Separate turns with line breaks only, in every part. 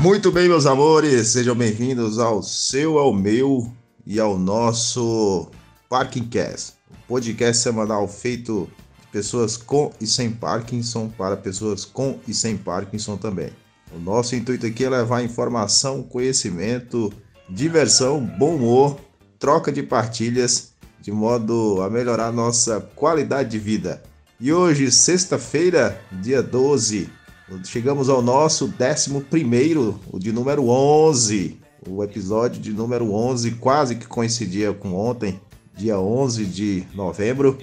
Muito bem, meus amores, sejam bem-vindos ao seu, ao meu e ao nosso Parkingcast, um podcast semanal feito de pessoas com e sem Parkinson para pessoas com e sem Parkinson também. O nosso intuito aqui é levar informação, conhecimento, diversão, bom humor, troca de partilhas, de modo a melhorar nossa qualidade de vida. E hoje, sexta-feira, dia 12, chegamos ao nosso 11, o de número 11. O episódio de número 11 quase que coincidia com ontem, dia 11 de novembro.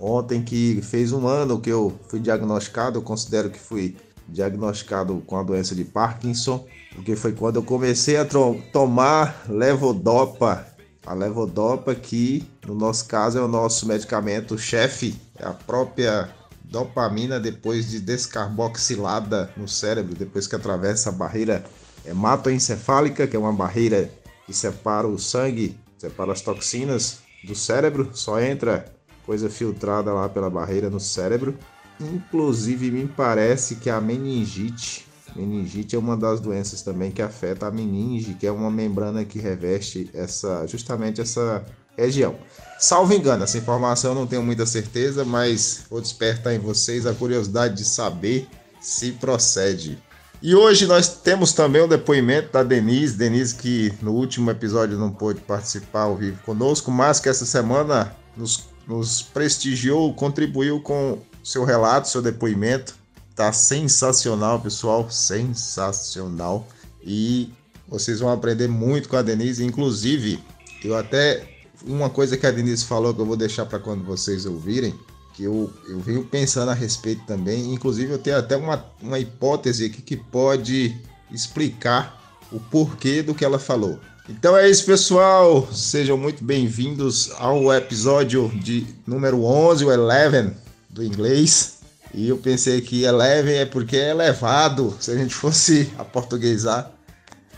Ontem que fez um ano que eu fui diagnosticado, eu considero que fui diagnosticado com a doença de Parkinson, porque foi quando eu comecei a tomar levodopa. A levodopa que, no nosso caso, é o nosso medicamento chefe, é a própria dopamina depois de descarboxilada no cérebro, depois que atravessa a barreira hematoencefálica, que é uma barreira que separa o sangue, separa as toxinas do cérebro, só entra coisa filtrada lá pela barreira no cérebro. Inclusive, me parece que a meningite, meningite é uma das doenças também que afeta a meninge, que é uma membrana que reveste essa, justamente essa região. Salvo engano, essa informação não tenho muita certeza, mas vou despertar em vocês a curiosidade de saber se procede. E hoje nós temos também o depoimento da Denise, Denise que no último episódio não pôde participar ao vivo conosco, mas que essa semana nos, nos prestigiou, contribuiu com seu relato, seu depoimento. Tá sensacional, pessoal, sensacional. E vocês vão aprender muito com a Denise. Inclusive, eu até. Uma coisa que a Denise falou que eu vou deixar para quando vocês ouvirem, que eu, eu venho pensando a respeito também. Inclusive, eu tenho até uma, uma hipótese aqui que pode explicar o porquê do que ela falou. Então é isso, pessoal. Sejam muito bem-vindos ao episódio de número 11, o 11 do inglês. E eu pensei que eleven é porque é elevado. Se a gente fosse a portuguesar,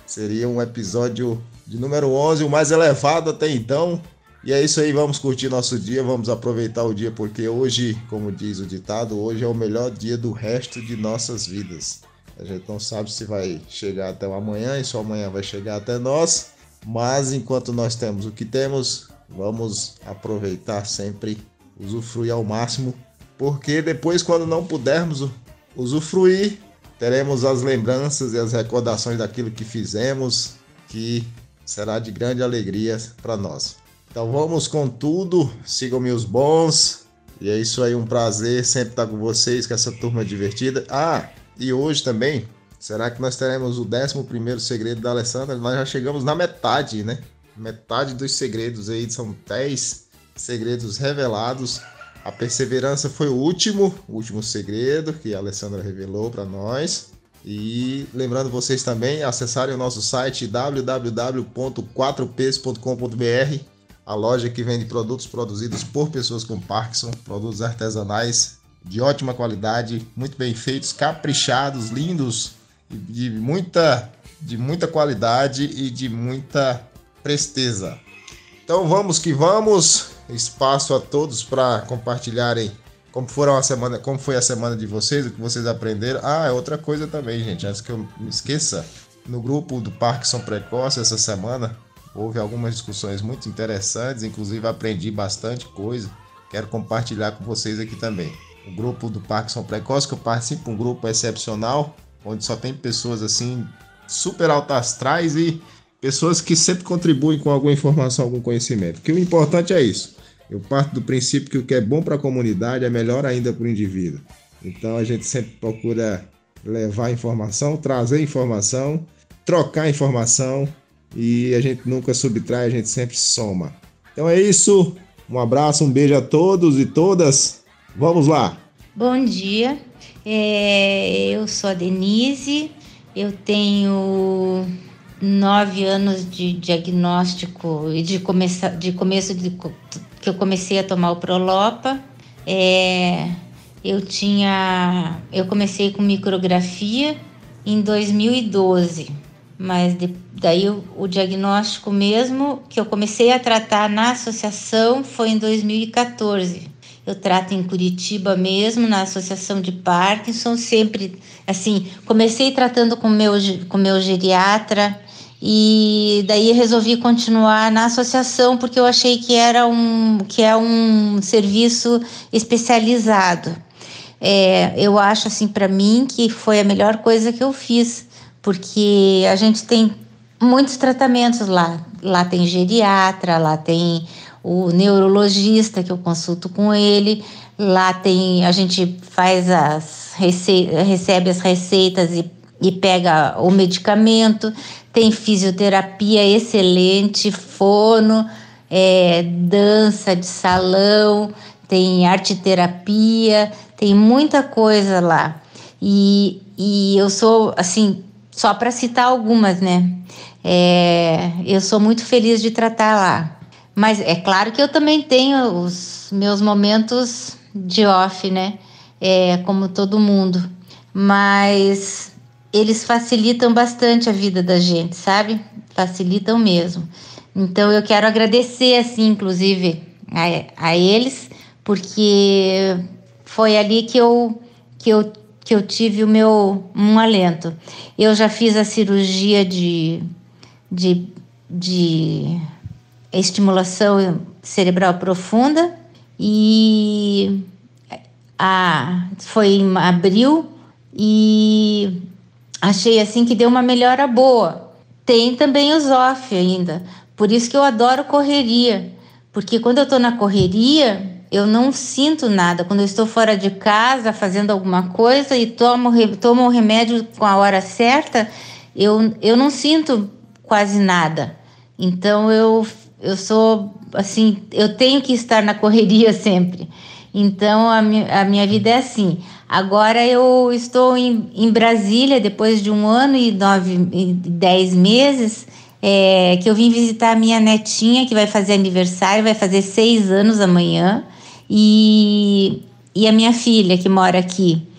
seria um episódio de número 11, o mais elevado até então. E é isso aí, vamos curtir nosso dia, vamos aproveitar o dia, porque hoje, como diz o ditado, hoje é o melhor dia do resto de nossas vidas. A gente não sabe se vai chegar até amanhã e só amanhã vai chegar até nós, mas enquanto nós temos o que temos, vamos aproveitar sempre, usufruir ao máximo porque depois, quando não pudermos usufruir, teremos as lembranças e as recordações daquilo que fizemos, que será de grande alegria para nós. Então vamos com tudo, sigam-me os bons, e é isso aí, um prazer sempre estar com vocês, com essa turma divertida. Ah, e hoje também, será que nós teremos o 11 segredo da Alessandra? Nós já chegamos na metade, né? Metade dos segredos aí, são 10 segredos revelados a perseverança foi o último, o último segredo que a Alessandra revelou para nós. E lembrando vocês também acessarem o nosso site www.4ps.com.br, a loja que vende produtos produzidos por pessoas com Parkinson, produtos artesanais de ótima qualidade, muito bem feitos, caprichados, lindos, de muita de muita qualidade e de muita presteza. Então vamos que vamos espaço a todos para compartilharem como foram a semana, como foi a semana de vocês, o que vocês aprenderam. Ah, é outra coisa também, gente, antes que eu me esqueça, no grupo do Parkinson Precoce essa semana houve algumas discussões muito interessantes, inclusive aprendi bastante coisa. Quero compartilhar com vocês aqui também. O grupo do Parkinson Precoce que eu participo, um grupo excepcional, onde só tem pessoas assim super altas astrais e pessoas que sempre contribuem com alguma informação, algum conhecimento. Que o importante é isso. Eu parto do princípio que o que é bom para a comunidade é melhor ainda para o indivíduo. Então a gente sempre procura levar informação, trazer informação, trocar informação e a gente nunca subtrai, a gente sempre soma. Então é isso. Um abraço, um beijo a todos e todas. Vamos lá.
Bom dia. É, eu sou a Denise. Eu tenho nove anos de diagnóstico e de, começa, de começo de, que eu comecei a tomar o Prolopa. É, eu tinha, eu comecei com micrografia em 2012, mas de, daí o, o diagnóstico mesmo que eu comecei a tratar na associação foi em 2014. eu trato em Curitiba mesmo, na Associação de Parkinson, sempre assim, comecei tratando com meu com meu geriatra e daí resolvi continuar na associação porque eu achei que era um que é um serviço especializado. É, eu acho assim para mim que foi a melhor coisa que eu fiz, porque a gente tem muitos tratamentos lá. Lá tem geriatra, lá tem o neurologista que eu consulto com ele. Lá tem, a gente faz as recebe as receitas e, e pega o medicamento. Tem fisioterapia excelente, fono, é, dança de salão, tem arte terapia, tem muita coisa lá. E, e eu sou, assim, só para citar algumas, né? É, eu sou muito feliz de tratar lá. Mas é claro que eu também tenho os meus momentos de off, né? É, como todo mundo. Mas eles facilitam bastante a vida da gente, sabe? Facilitam mesmo. Então eu quero agradecer, assim, inclusive, a, a eles, porque foi ali que eu, que eu, que eu tive o meu um alento. Eu já fiz a cirurgia de, de, de estimulação cerebral profunda e a, foi em abril e achei assim que deu uma melhora boa. Tem também os off ainda, por isso que eu adoro correria, porque quando eu estou na correria eu não sinto nada. Quando eu estou fora de casa fazendo alguma coisa e tomo, tomo o remédio com a hora certa, eu, eu não sinto quase nada. Então eu eu sou assim, eu tenho que estar na correria sempre. Então a, mi a minha vida é assim. Agora eu estou em, em Brasília depois de um ano e nove, e dez meses. É, que eu vim visitar a minha netinha que vai fazer aniversário, vai fazer seis anos amanhã, e, e a minha filha que mora aqui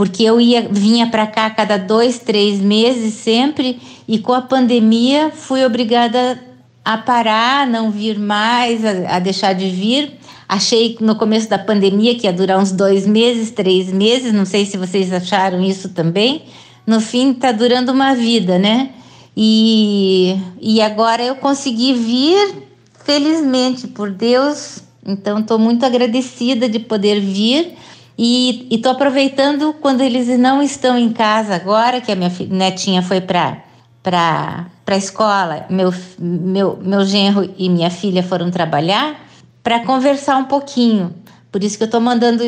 porque eu ia vinha para cá a cada dois, três meses sempre, e com a pandemia fui obrigada a parar, não vir mais, a, a deixar de vir. Achei no começo da pandemia que ia durar uns dois meses, três meses, não sei se vocês acharam isso também. No fim, está durando uma vida, né? E, e agora eu consegui vir, felizmente, por Deus. Então, estou muito agradecida de poder vir. E estou aproveitando quando eles não estão em casa agora, que a minha netinha foi para para a escola, meu, meu, meu genro e minha filha foram trabalhar, para conversar um pouquinho. Por isso que eu estou mandando,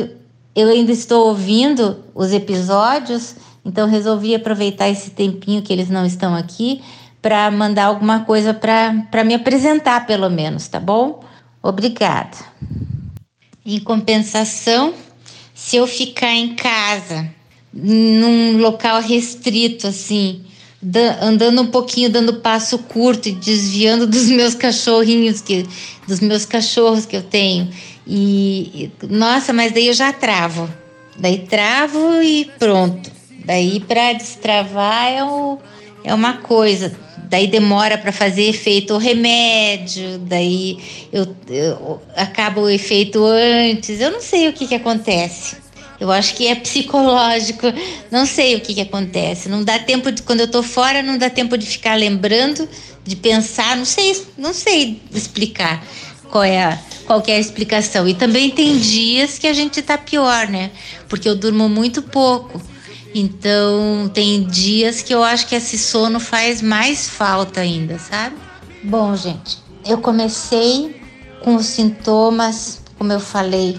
eu ainda estou ouvindo os episódios, então resolvi aproveitar esse tempinho que eles não estão aqui para mandar alguma coisa para me apresentar, pelo menos, tá bom? Obrigada. Em compensação, se eu ficar em casa, num local restrito, assim, andando um pouquinho, dando passo curto e desviando dos meus cachorrinhos, que, dos meus cachorros que eu tenho. E, nossa, mas daí eu já travo. Daí travo e pronto. Daí para destravar é, o, é uma coisa. Daí demora para fazer efeito o remédio, daí eu, eu acaba o efeito antes. Eu não sei o que, que acontece. Eu acho que é psicológico. Não sei o que, que acontece. Não dá tempo de quando eu tô fora, não dá tempo de ficar lembrando, de pensar. Não sei, não sei explicar qual é a, qual é a explicação. E também tem dias que a gente tá pior, né? Porque eu durmo muito pouco. Então tem dias que eu acho que esse sono faz mais falta ainda, sabe? Bom, gente, eu comecei com os sintomas, como eu falei,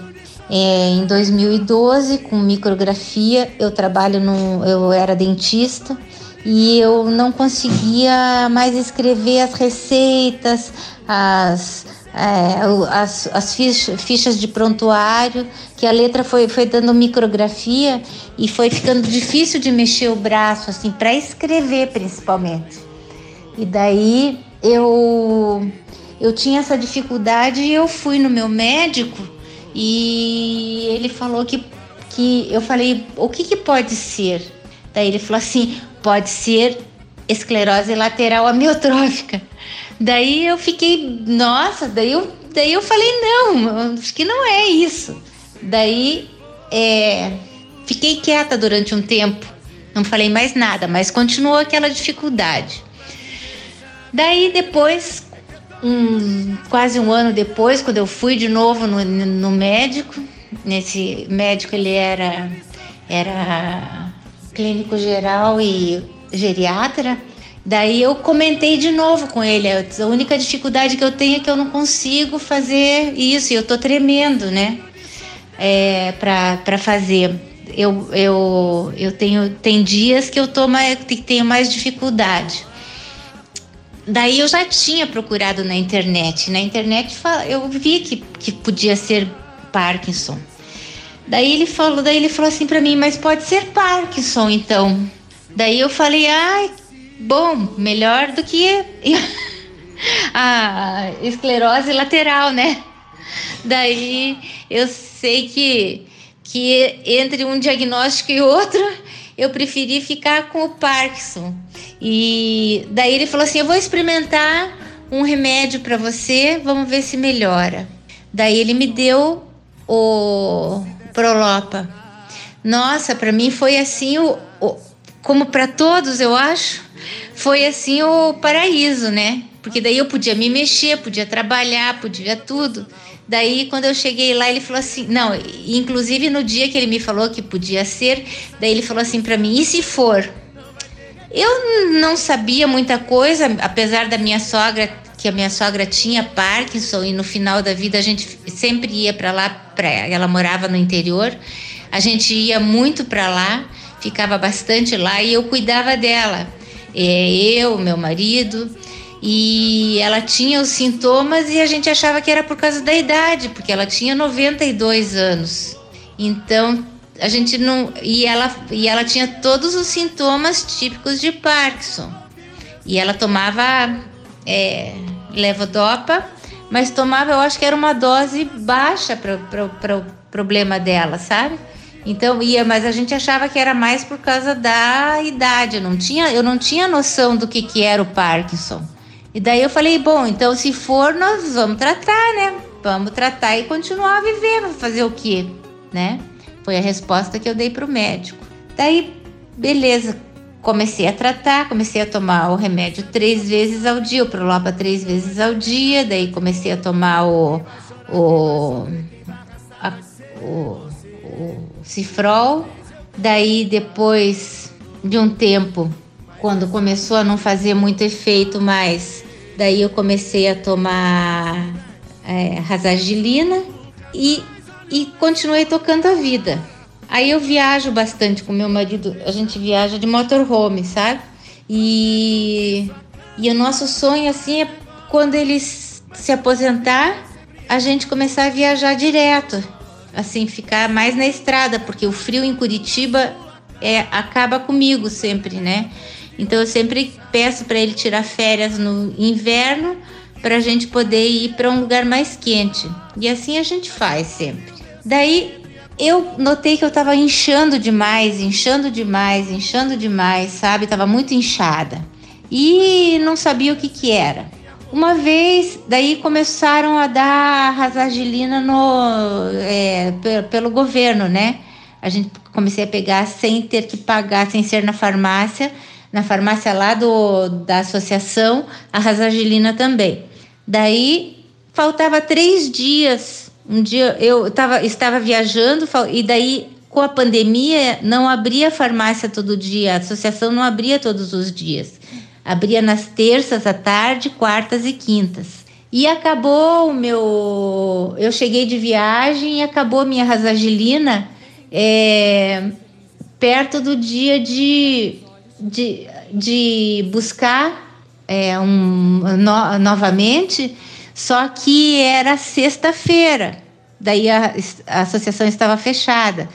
é, em 2012, com micrografia, eu trabalho no, eu era dentista e eu não conseguia mais escrever as receitas, as, é, as, as fichas, de prontuário, que a letra foi, foi dando micrografia e foi ficando difícil de mexer o braço, assim, para escrever principalmente. E daí eu, eu tinha essa dificuldade e eu fui no meu médico e ele falou que, que eu falei, o que, que pode ser? Daí ele falou assim, pode ser esclerose lateral amiotrófica. Daí eu fiquei, nossa, daí eu, daí eu falei, não, acho que não é isso. Daí é, fiquei quieta durante um tempo, não falei mais nada, mas continuou aquela dificuldade. Daí depois, um, quase um ano depois, quando eu fui de novo no, no médico, nesse médico ele era era clínico geral e geriatra. Daí eu comentei de novo com ele. A única dificuldade que eu tenho é que eu não consigo fazer isso. E eu tô tremendo, né? É, para fazer. Eu, eu, eu tenho tem dias que eu tô mais, que tenho mais dificuldade. Daí eu já tinha procurado na internet. Na internet eu vi que, que podia ser Parkinson. Daí ele falou, daí ele falou assim para mim, mas pode ser Parkinson então. Daí eu falei, ai, bom, melhor do que a esclerose lateral, né? Daí eu sei que que entre um diagnóstico e outro, eu preferi ficar com o Parkinson. E daí ele falou assim: "Eu vou experimentar um remédio para você, vamos ver se melhora". Daí ele me deu o Prolopa. Nossa, para mim foi assim o, o como para todos, eu acho, foi assim o paraíso, né? Porque daí eu podia me mexer, podia trabalhar, podia tudo. Daí, quando eu cheguei lá, ele falou assim: não, inclusive no dia que ele me falou que podia ser, daí ele falou assim para mim: e se for? Eu não sabia muita coisa, apesar da minha sogra, que a minha sogra tinha Parkinson e no final da vida a gente sempre ia para lá, pra, ela morava no interior, a gente ia muito para lá, ficava bastante lá e eu cuidava dela. É, eu, meu marido, e ela tinha os sintomas e a gente achava que era por causa da idade, porque ela tinha 92 anos. Então, a gente não e ela e ela tinha todos os sintomas típicos de Parkinson. E ela tomava é, levodopa, mas tomava, eu acho que era uma dose baixa para o problema dela, sabe? Então ia, mas a gente achava que era mais por causa da idade. Eu não tinha, eu não tinha noção do que, que era o Parkinson. E daí eu falei, bom, então se for, nós vamos tratar, né? Vamos tratar e continuar a viver, fazer o quê, né? Foi a resposta que eu dei para o médico. Daí, beleza, comecei a tratar, comecei a tomar o remédio três vezes ao dia, o Prolopa três vezes ao dia, daí comecei a tomar o, o, a, o, o Cifrol, daí depois de um tempo, quando começou a não fazer muito efeito mais, Daí eu comecei a tomar é, rasagilina e, e continuei tocando a vida. Aí eu viajo bastante com meu marido, a gente viaja de motorhome, sabe? E, e o nosso sonho assim é quando ele se aposentar, a gente começar a viajar direto, assim, ficar mais na estrada, porque o frio em Curitiba é, acaba comigo sempre, né? Então eu sempre peço para ele tirar férias no inverno para a gente poder ir para um lugar mais quente. E assim a gente faz sempre. Daí eu notei que eu estava inchando demais, inchando demais, inchando demais, sabe? Tava muito inchada. E não sabia o que que era. Uma vez, daí começaram a dar rasagilina no, é, pelo governo, né? A gente comecei a pegar sem ter que pagar, sem ser na farmácia na farmácia lá do, da associação, a rasagilina também. Daí faltava três dias. Um dia eu tava, estava viajando e daí com a pandemia não abria farmácia todo dia, a associação não abria todos os dias. Abria nas terças à tarde, quartas e quintas. E acabou o meu. Eu cheguei de viagem e acabou a minha rasagilina é, perto do dia de de, de buscar é, um, no, novamente, só que era sexta-feira, daí a, a associação estava fechada.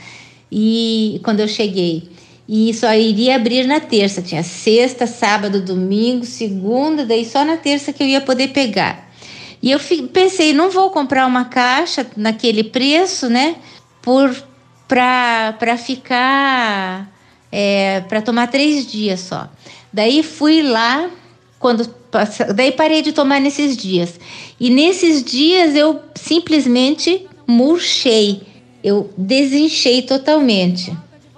E quando eu cheguei, e só iria abrir na terça. Tinha sexta, sábado, domingo, segunda, daí só na terça que eu ia poder pegar. E eu pensei, não vou comprar uma caixa naquele preço, né? Por para ficar é, para tomar três dias só. Daí fui lá, quando daí parei de tomar nesses dias. E nesses dias eu simplesmente murchei. eu desinchei totalmente.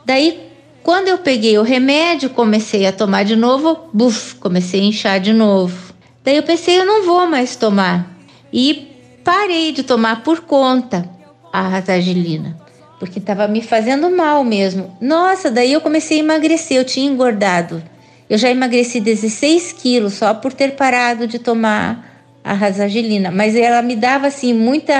Daí, quando eu peguei o remédio, comecei a tomar de novo, buf, comecei a inchar de novo. Daí eu pensei, eu não vou mais tomar. E parei de tomar por conta a ratagilina, porque estava me fazendo mal mesmo. Nossa, daí eu comecei a emagrecer, eu tinha engordado. Eu já emagreci 16 quilos só por ter parado de tomar a rasagilina, mas ela me dava assim muita.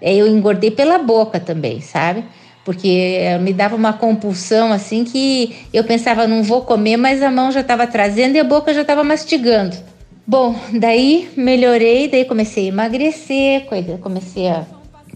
É, eu engordei pela boca também, sabe? Porque me dava uma compulsão assim que eu pensava, não vou comer, mas a mão já estava trazendo e a boca já estava mastigando. Bom, daí melhorei, daí comecei a emagrecer, comecei a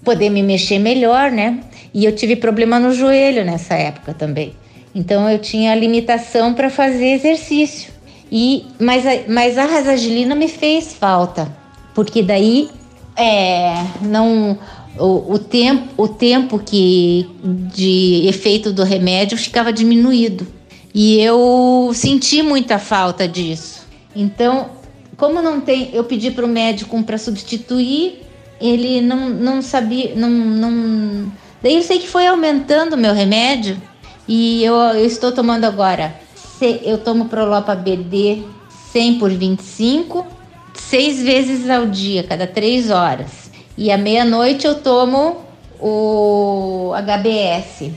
poder me mexer melhor, né? E eu tive problema no joelho nessa época também. Então eu tinha limitação para fazer exercício. E, mas, a, mas a rasagilina me fez falta, porque daí é, não o, o, tempo, o tempo que de efeito do remédio ficava diminuído. E eu senti muita falta disso. Então, como não tem, eu pedi para o médico para substituir, ele não, não sabia, não, não. Daí eu sei que foi aumentando o meu remédio e eu, eu estou tomando agora eu tomo Prolopa BD 100 por 25, seis vezes ao dia, cada três horas. E à meia-noite eu tomo o HBS.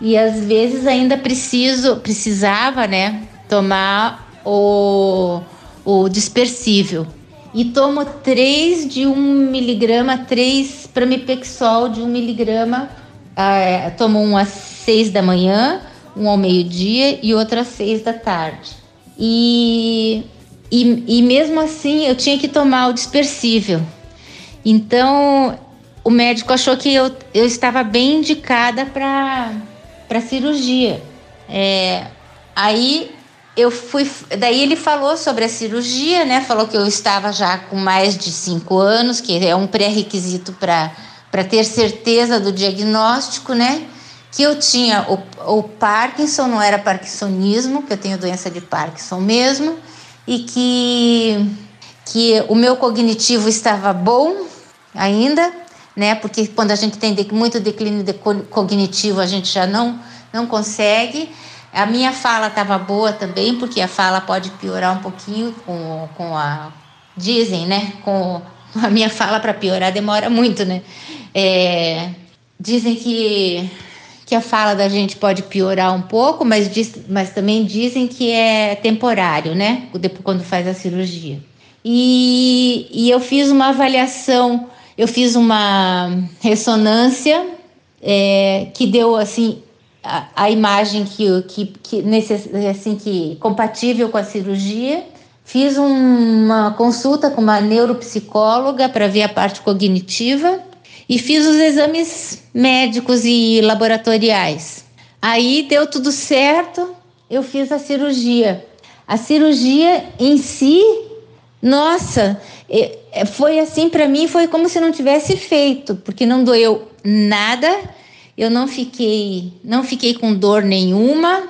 E às vezes ainda preciso, precisava, né, tomar o, o dispersível. E tomo 3 de 1 miligrama, 3 pramipexol de 1 miligrama. Ah, tomo um às 6 da manhã um ao meio-dia e outro às seis da tarde. E, e, e mesmo assim eu tinha que tomar o dispersível. Então o médico achou que eu, eu estava bem indicada para cirurgia. É, aí eu fui. Daí ele falou sobre a cirurgia, né? Falou que eu estava já com mais de cinco anos, que é um pré-requisito para ter certeza do diagnóstico, né? que eu tinha o, o Parkinson, não era Parkinsonismo, que eu tenho doença de Parkinson mesmo, e que, que o meu cognitivo estava bom ainda, né? Porque quando a gente tem muito declínio de cognitivo, a gente já não, não consegue. A minha fala estava boa também, porque a fala pode piorar um pouquinho com, com a. Dizem, né? Com a minha fala para piorar demora muito, né? É, dizem que que a fala da gente pode piorar um pouco, mas, diz, mas também dizem que é temporário, né? Quando faz a cirurgia. E, e eu fiz uma avaliação, eu fiz uma ressonância é, que deu assim a, a imagem que, que, que, necess, assim, que compatível com a cirurgia. Fiz uma consulta com uma neuropsicóloga para ver a parte cognitiva e fiz os exames médicos e laboratoriais. Aí deu tudo certo, eu fiz a cirurgia. A cirurgia em si, nossa, foi assim para mim, foi como se não tivesse feito, porque não doeu nada. Eu não fiquei, não fiquei com dor nenhuma,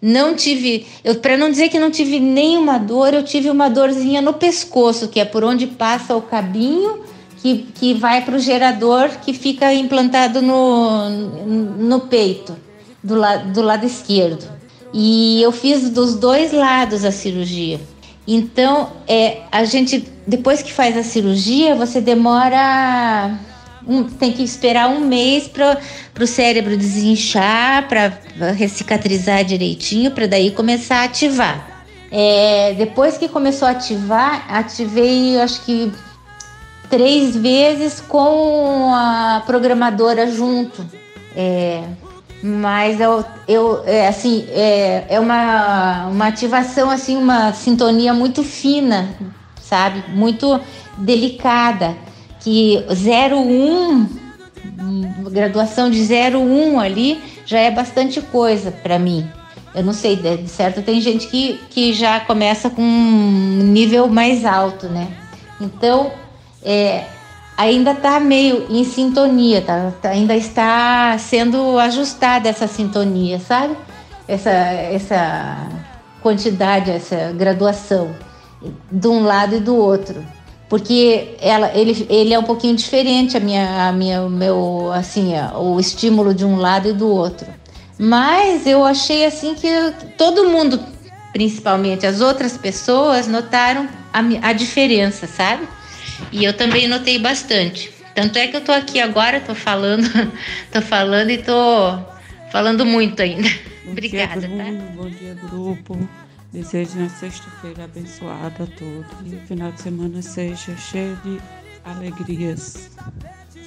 não tive, para não dizer que não tive nenhuma dor, eu tive uma dorzinha no pescoço, que é por onde passa o cabinho que, que vai para o gerador que fica implantado no, no peito, do, la, do lado esquerdo. E eu fiz dos dois lados a cirurgia. Então, é, a gente, depois que faz a cirurgia, você demora. Um, tem que esperar um mês para o cérebro desinchar, para recicatrizar direitinho, para daí começar a ativar. É, depois que começou a ativar, ativei acho que três vezes com a programadora junto. É, mas eu, eu é, assim é, é uma, uma ativação assim uma sintonia muito fina sabe? Muito delicada. Que 01 graduação de 01 ali já é bastante coisa para mim. Eu não sei de certo tem gente que, que já começa com um nível mais alto né? Então é, ainda está meio em sintonia, tá, tá, ainda está sendo ajustada essa sintonia, sabe? Essa, essa quantidade, essa graduação de um lado e do outro. porque ela, ele, ele é um pouquinho diferente a minha, a minha, o meu, assim, o estímulo de um lado e do outro. Mas eu achei assim que todo mundo, principalmente as outras pessoas, notaram a, a diferença, sabe? E eu também notei bastante. Tanto é que eu tô aqui agora, tô falando, tô falando e tô falando muito ainda. Bom Obrigada,
dia, tá? Bom dia, grupo. Desejo uma sexta-feira abençoada a todos e o final de semana seja cheio de alegrias.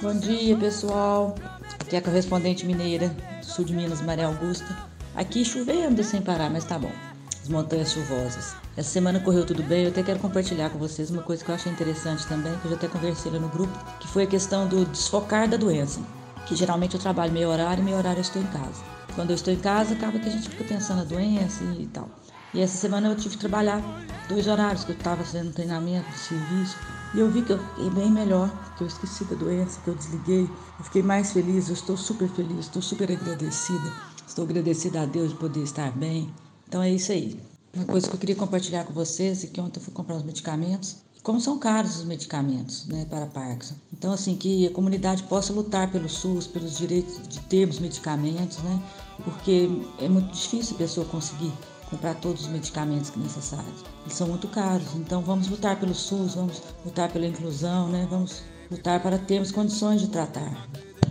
Bom dia, pessoal. Aqui é a correspondente mineira do sul de Minas, Maria Augusta. Aqui chovendo sem parar, mas tá bom. As montanhas chuvosas. Essa semana correu tudo bem. Eu até quero compartilhar com vocês uma coisa que eu achei interessante também, que eu já até conversei lá no grupo, que foi a questão do desfocar da doença. Que geralmente eu trabalho meio horário e meio horário eu estou em casa. Quando eu estou em casa, acaba que a gente fica pensando na doença e tal. E essa semana eu tive que trabalhar dois horários, que eu estava fazendo treinamento serviço. E eu vi que eu fiquei bem melhor, que eu esqueci da doença, que eu desliguei. Eu fiquei mais feliz, eu estou super feliz, estou super agradecida. Estou agradecida a Deus de poder estar bem. Então é isso aí. Uma coisa que eu queria compartilhar com vocês é que ontem eu fui comprar os medicamentos. Como são caros os medicamentos né, para Parkinson. Então, assim, que a comunidade possa lutar pelo SUS, pelos direitos de termos medicamentos, né? Porque é muito difícil a pessoa conseguir comprar todos os medicamentos necessários. Eles são muito caros, então vamos lutar pelo SUS, vamos lutar pela inclusão, né? vamos lutar para termos condições de tratar.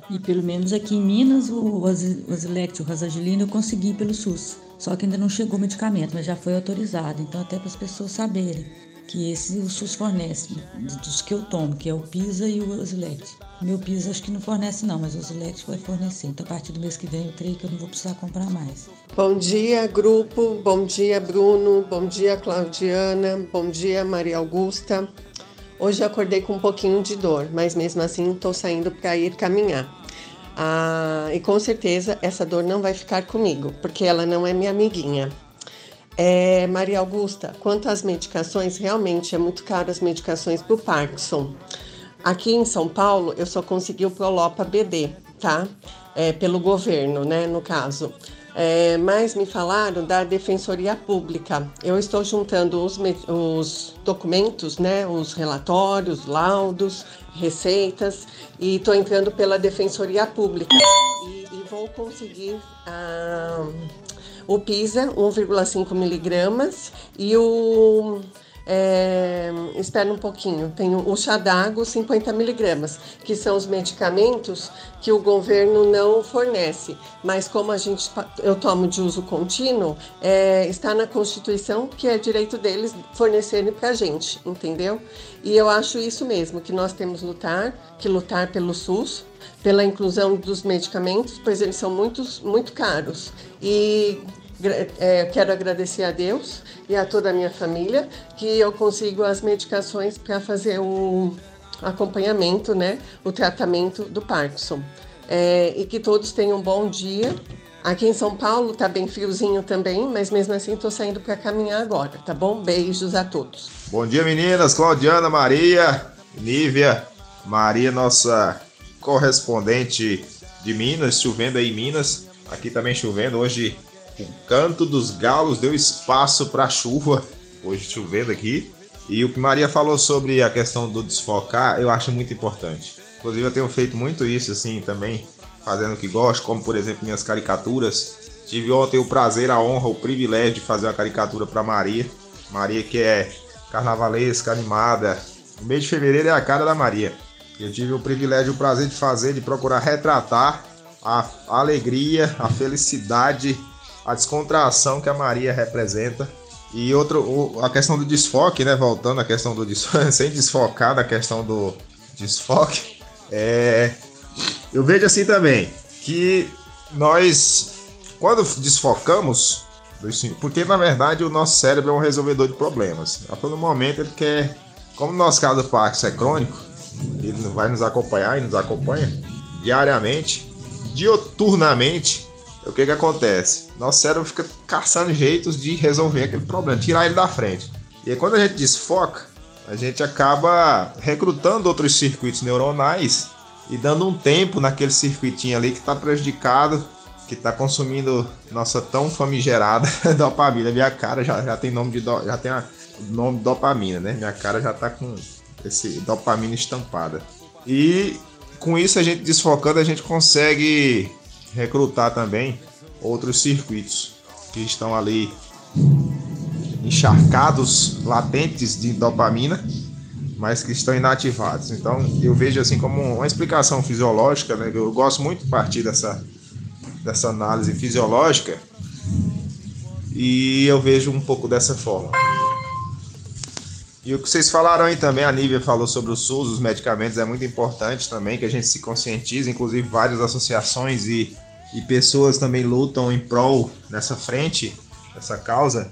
E pelo menos aqui em Minas, o Osilect, o Rasagilino, eu consegui pelo SUS. Só que ainda não chegou o medicamento, mas já foi autorizado. Então, até para as pessoas saberem que esse o SUS fornece, dos que eu tomo, que é o PISA e o Osilect. Meu PISA acho que não fornece não, mas o Osilect vai fornecer. Então, a partir do mês que vem, eu creio que eu não vou precisar comprar mais.
Bom dia, grupo. Bom dia, Bruno. Bom dia, Claudiana. Bom dia, Maria Augusta. Hoje eu acordei com um pouquinho de dor, mas mesmo assim estou saindo para ir caminhar. Ah, e com certeza essa dor não vai ficar comigo, porque ela não é minha amiguinha. É, Maria Augusta, quanto às medicações, realmente é muito caro as medicações para o Parkinson. Aqui em São Paulo, eu só consegui o Prolopa BD, tá? É, pelo governo, né, no caso. É, mas me falaram da Defensoria Pública. Eu estou juntando os, os documentos, né, os relatórios, laudos, receitas, e estou entrando pela Defensoria Pública. E, e vou conseguir. Ah, o PISA 1,5 miligramas e o é, espera um pouquinho, tem o Xadago 50 miligramas, que são os medicamentos que o governo não fornece, mas como a gente eu tomo de uso contínuo, é, está na Constituição que é direito deles fornecerem para a gente, entendeu? E eu acho isso mesmo, que nós temos lutar, que lutar pelo SUS, pela inclusão dos medicamentos, pois eles são muito, muito caros. E é, quero agradecer a Deus e a toda a minha família que eu consigo as medicações para fazer o acompanhamento, né, o tratamento do Parkinson. É, e que todos tenham um bom dia. Aqui em São Paulo tá bem friozinho também, mas mesmo assim estou saindo para caminhar agora, tá bom? Beijos a todos.
Bom dia, meninas. Claudiana, Maria, Nívia, Maria, nossa correspondente de Minas, chovendo aí em Minas. Aqui também chovendo. Hoje o canto dos galos deu espaço para chuva, hoje chovendo aqui. E o que Maria falou sobre a questão do desfocar, eu acho muito importante. Inclusive, eu tenho feito muito isso assim também, fazendo o que gosto, como por exemplo minhas caricaturas. Tive ontem o prazer, a honra, o privilégio de fazer uma caricatura para Maria. Maria que é carnavalesca, animada. O mês de fevereiro é a cara da Maria. Eu tive o privilégio o prazer de fazer, de procurar retratar a alegria, a felicidade a descontração que a Maria representa. E outro, a questão do desfoque, né? Voltando à questão do desfoque, sem desfocar da questão do desfoque, é, eu vejo assim também que nós, quando desfocamos, porque na verdade o nosso cérebro é um resolvedor de problemas. A todo momento ele quer, como o nosso caso do Parkinson é crônico, ele vai nos acompanhar e nos acompanha diariamente, dioturnamente, o que que acontece? Nosso cérebro fica caçando jeitos de resolver aquele problema, tirar ele da frente. E aí quando a gente desfoca, a gente acaba recrutando outros circuitos neuronais e dando um tempo naquele circuitinho ali que está prejudicado, que está consumindo nossa tão famigerada dopamina. Minha cara já, já tem nome de do, já tem a, nome dopamina, né? Minha cara já está com esse dopamina estampada. E com isso a gente desfocando, a gente consegue recrutar também outros circuitos que estão ali encharcados, latentes de dopamina, mas que estão inativados. Então eu vejo assim como uma explicação fisiológica, né? Eu gosto muito de partir dessa, dessa análise fisiológica e eu vejo um pouco dessa forma. E o que vocês falaram aí também, a Nívia falou sobre o SUS, os medicamentos, é muito importante também que a gente se conscientize, inclusive várias associações e, e pessoas também lutam em prol nessa frente, dessa causa.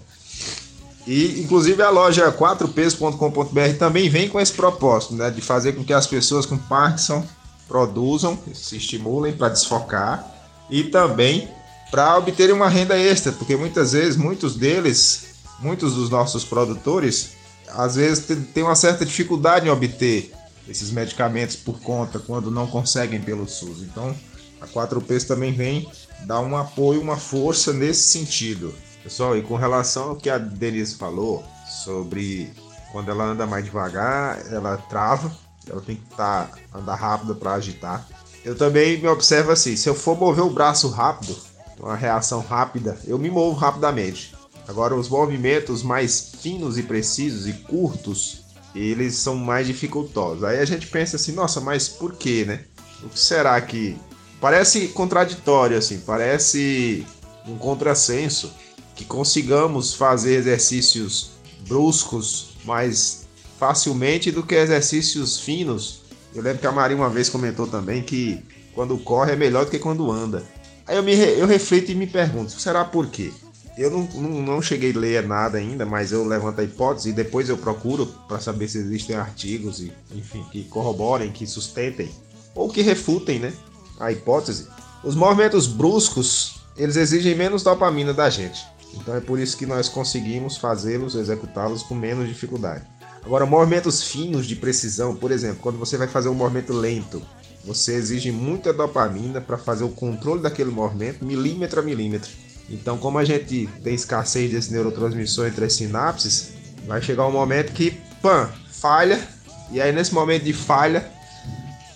E inclusive a loja 4ps.com.br também vem com esse propósito, né, de fazer com que as pessoas com Parkinson produzam, se estimulem para desfocar e também para obterem uma renda extra, porque muitas vezes muitos deles, muitos dos nossos produtores às vezes tem uma certa dificuldade em obter esses medicamentos por conta quando não conseguem pelo SUS. Então, a 4Ps também vem dar um apoio, uma força nesse sentido. Pessoal, e com relação ao que a Denise falou sobre quando ela anda mais devagar, ela trava, ela tem que tá, andar rápido para agitar. Eu também me observo assim, se eu for mover o braço rápido, uma reação rápida, eu me movo rapidamente. Agora, os movimentos mais finos e precisos e curtos, eles são mais dificultosos. Aí a gente pensa assim, nossa, mas por quê, né? O que será que. Parece contraditório, assim, parece um contrassenso que consigamos fazer exercícios bruscos mais facilmente do que exercícios finos. Eu lembro que a Maria uma vez comentou também que quando corre é melhor do que quando anda. Aí eu, me, eu reflito e me pergunto, será por quê? Eu não, não, não, cheguei a ler nada ainda, mas eu levanto a hipótese e depois eu procuro para saber se existem artigos e, enfim, que corroborem, que sustentem ou que refutem, né, a hipótese. Os movimentos bruscos, eles exigem menos dopamina da gente. Então é por isso que nós conseguimos fazê-los, executá-los com menos dificuldade. Agora, movimentos finos de precisão, por exemplo, quando você vai fazer um movimento lento, você exige muita dopamina para fazer o controle daquele movimento milímetro a milímetro. Então, como a gente tem escassez desse neurotransmissor entre as sinapses, vai chegar um momento que, pã, falha, e aí nesse momento de falha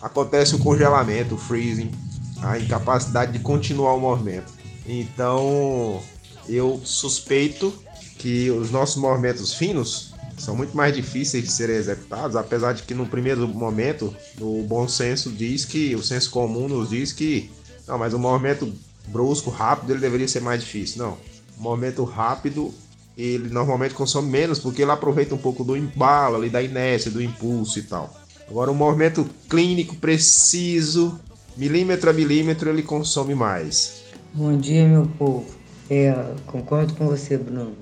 acontece o congelamento, o freezing, a incapacidade de continuar o movimento. Então, eu suspeito que os nossos movimentos finos são muito mais difíceis de serem executados, apesar de que no primeiro momento o bom senso diz que, o senso comum nos diz que, não, mas o movimento brusco, rápido, ele deveria ser mais difícil. Não. Movimento rápido, ele normalmente consome menos porque ele aproveita um pouco do embalo, ali, da inércia, do impulso e tal. Agora, o movimento clínico, preciso, milímetro a milímetro, ele consome mais.
Bom dia, meu povo. É, concordo com você, Bruno,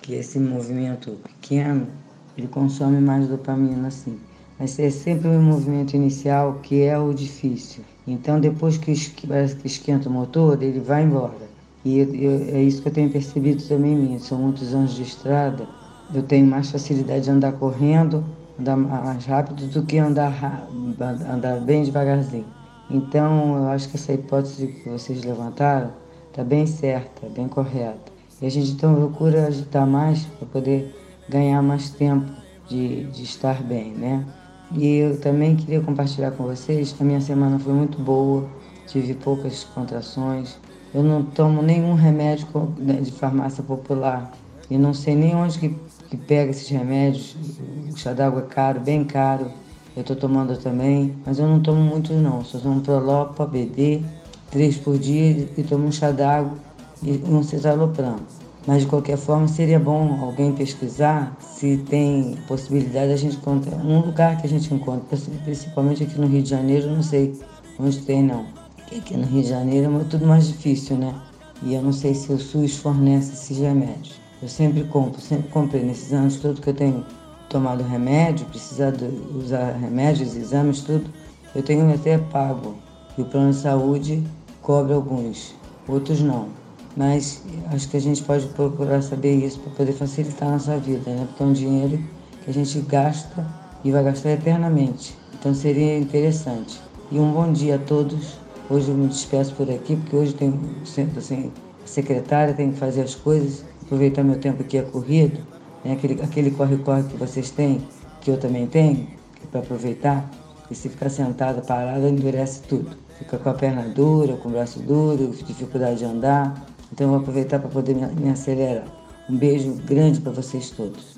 que esse movimento pequeno, ele consome mais dopamina, sim. Mas é sempre o movimento inicial que é o difícil. Então, depois que, parece que esquenta o motor, ele vai embora. E eu, eu, é isso que eu tenho percebido também mim. São muitos anos de estrada, eu tenho mais facilidade de andar correndo, andar mais rápido do que andar, andar bem devagarzinho. Então, eu acho que essa hipótese que vocês levantaram está bem certa, bem correta. E a gente então procura agitar mais para poder ganhar mais tempo de, de estar bem, né? E eu também queria compartilhar com vocês a minha semana foi muito boa, tive poucas contrações. Eu não tomo nenhum remédio né, de farmácia popular e não sei nem onde que, que pega esses remédios. O chá d'água é caro, bem caro. Eu estou tomando também, mas eu não tomo muito não. Só tomo Prolopa, BD, três por dia e tomo um chá d'água e um citalopram. Mas de qualquer forma seria bom alguém pesquisar se tem possibilidade de a gente encontrar um lugar que a gente encontra, principalmente aqui no Rio de Janeiro, não sei onde tem não. Porque aqui no Rio de Janeiro é tudo mais difícil, né? E eu não sei se o SUS fornece esses remédios. Eu sempre compro, sempre comprei nesses anos todos que eu tenho tomado remédio, precisado usar remédios, exames, tudo. Eu tenho até pago. E o plano de saúde cobre alguns, outros não. Mas acho que a gente pode procurar saber isso para poder facilitar a nossa vida, né? Porque é um dinheiro que a gente gasta e vai gastar eternamente. Então seria interessante. E um bom dia a todos. Hoje eu me despeço por aqui, porque hoje tem assim, secretária, tem que fazer as coisas, aproveitar meu tempo aqui é corrido, né? aquele, aquele corre-corre que vocês têm, que eu também tenho, para aproveitar, porque se ficar sentada, parada, endurece tudo. Fica com a perna dura, com o braço duro, dificuldade de andar. Então eu vou aproveitar para poder me, acelerar. Um beijo grande para vocês todos.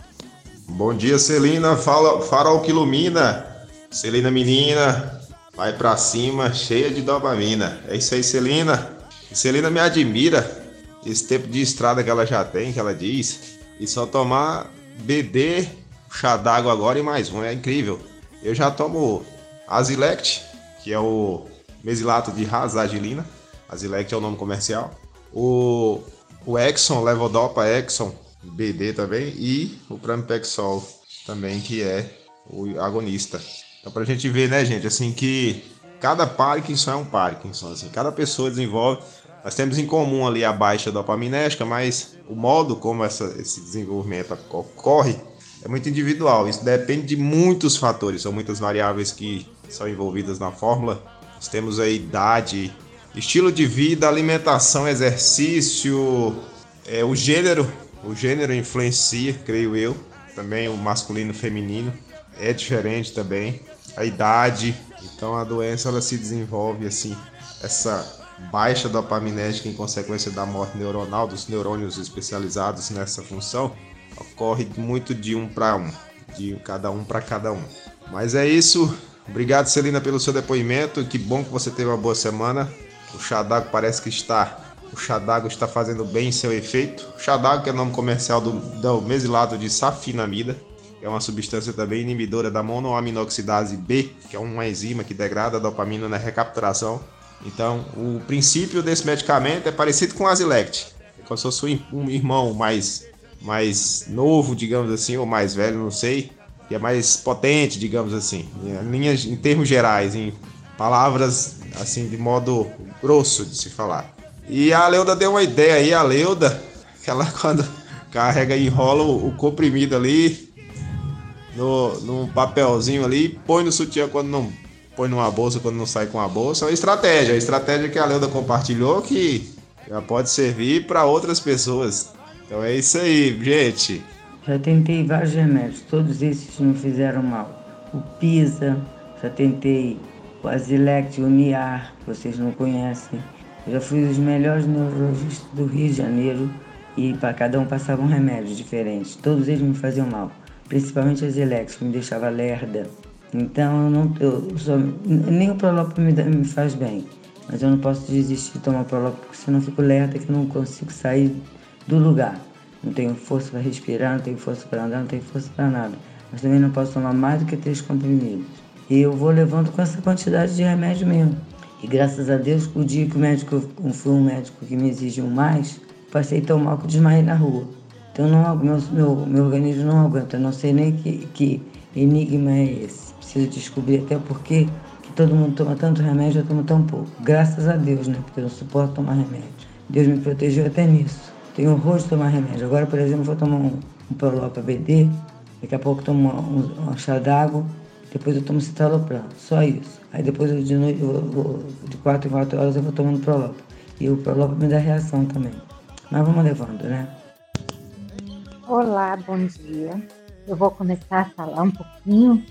Bom dia, Celina. Fala, farol que ilumina. Celina menina, vai para cima, cheia de dopamina. É isso aí, Celina. Celina me admira esse tempo de estrada que ela já tem, que ela diz, e só tomar BD, chá d'água agora e mais um, é incrível. Eu já tomo Azilect, que é o mesilato de razagilina, Azilect é o nome comercial. O, o Exxon, Levodopa Exxon, BD também, e o Pramipexol também, que é o agonista. Então pra gente ver, né, gente, assim que cada Parkinson é um Parkinson, assim, cada pessoa desenvolve nós temos em comum ali a baixa dopaminérgica, mas o modo como essa, esse desenvolvimento ocorre é muito individual. Isso depende de muitos fatores, são muitas variáveis que são envolvidas na fórmula. Nós temos a idade, estilo de vida, alimentação, exercício, é, o gênero. O gênero influencia, creio eu. Também o masculino e feminino é diferente também. A idade. Então a doença ela se desenvolve assim. Essa baixa dopaminérgica em consequência da morte neuronal dos neurônios especializados nessa função ocorre muito de um para um, de cada um para cada um. Mas é isso. Obrigado, Celina, pelo seu depoimento. Que bom que você teve uma boa semana. O chá d'água parece que está. O chá está fazendo bem seu efeito. O chá d'água, que é o nome comercial do, do mesilato de safinamida, é uma substância também inibidora da monoaminoxidase B, que é uma enzima que degrada a dopamina na recapturação então, o princípio desse medicamento é parecido com o Azilect. É como se fosse um irmão mais, mais novo, digamos assim, ou mais velho, não sei, que é mais potente, digamos assim, em, linhas, em termos gerais, em palavras assim de modo grosso de se falar. E a Leuda deu uma ideia aí, a Leuda, que ela quando carrega e enrola o, comprimido ali no, papelzinho ali, põe no sutiã quando não põe numa bolsa quando não sai com a bolsa. É uma estratégia, a estratégia que a Leuda compartilhou que já pode servir para outras pessoas. Então é isso aí, gente.
Já tentei vários remédios, todos esses me fizeram mal. O Pisa, já tentei o Azilect, o Niar, que vocês não conhecem. Eu já fui os melhores neurologistas do Rio de Janeiro e para cada um passava um remédio diferente. Todos eles me faziam mal, principalmente a Azilect, que me deixava lerda. Então, eu não, eu só, nem o Prolop me, me faz bem. Mas eu não posso desistir de tomar Prolop, porque senão eu fico lerda que não consigo sair do lugar. Não tenho força para respirar, não tenho força para andar, não tenho força para nada. Mas também não posso tomar mais do que três comprimidos. E eu vou levando com essa quantidade de remédio mesmo. E graças a Deus, o dia que o médico, foi um médico que me exigiu mais, passei tão mal que eu desmaiei na rua. Então não, meu, meu, meu organismo não aguenta, não sei nem que, que enigma é esse preciso descobrir até porque que todo mundo toma tanto remédio, eu tomo tão pouco. Graças a Deus, né? Porque eu não suporto tomar remédio. Deus me protegeu até nisso. Tenho horror de tomar remédio. Agora, por exemplo, vou tomar um, um Prolopa BD, daqui a pouco tomo um, chá d'água, depois eu tomo citalopram, só isso. Aí depois eu, de noite, eu de 4 em 4 horas eu vou tomando Prolopa. E o Prolopa me dá reação também. Mas vamos levando, né?
Olá, bom dia. Eu vou começar a falar um pouquinho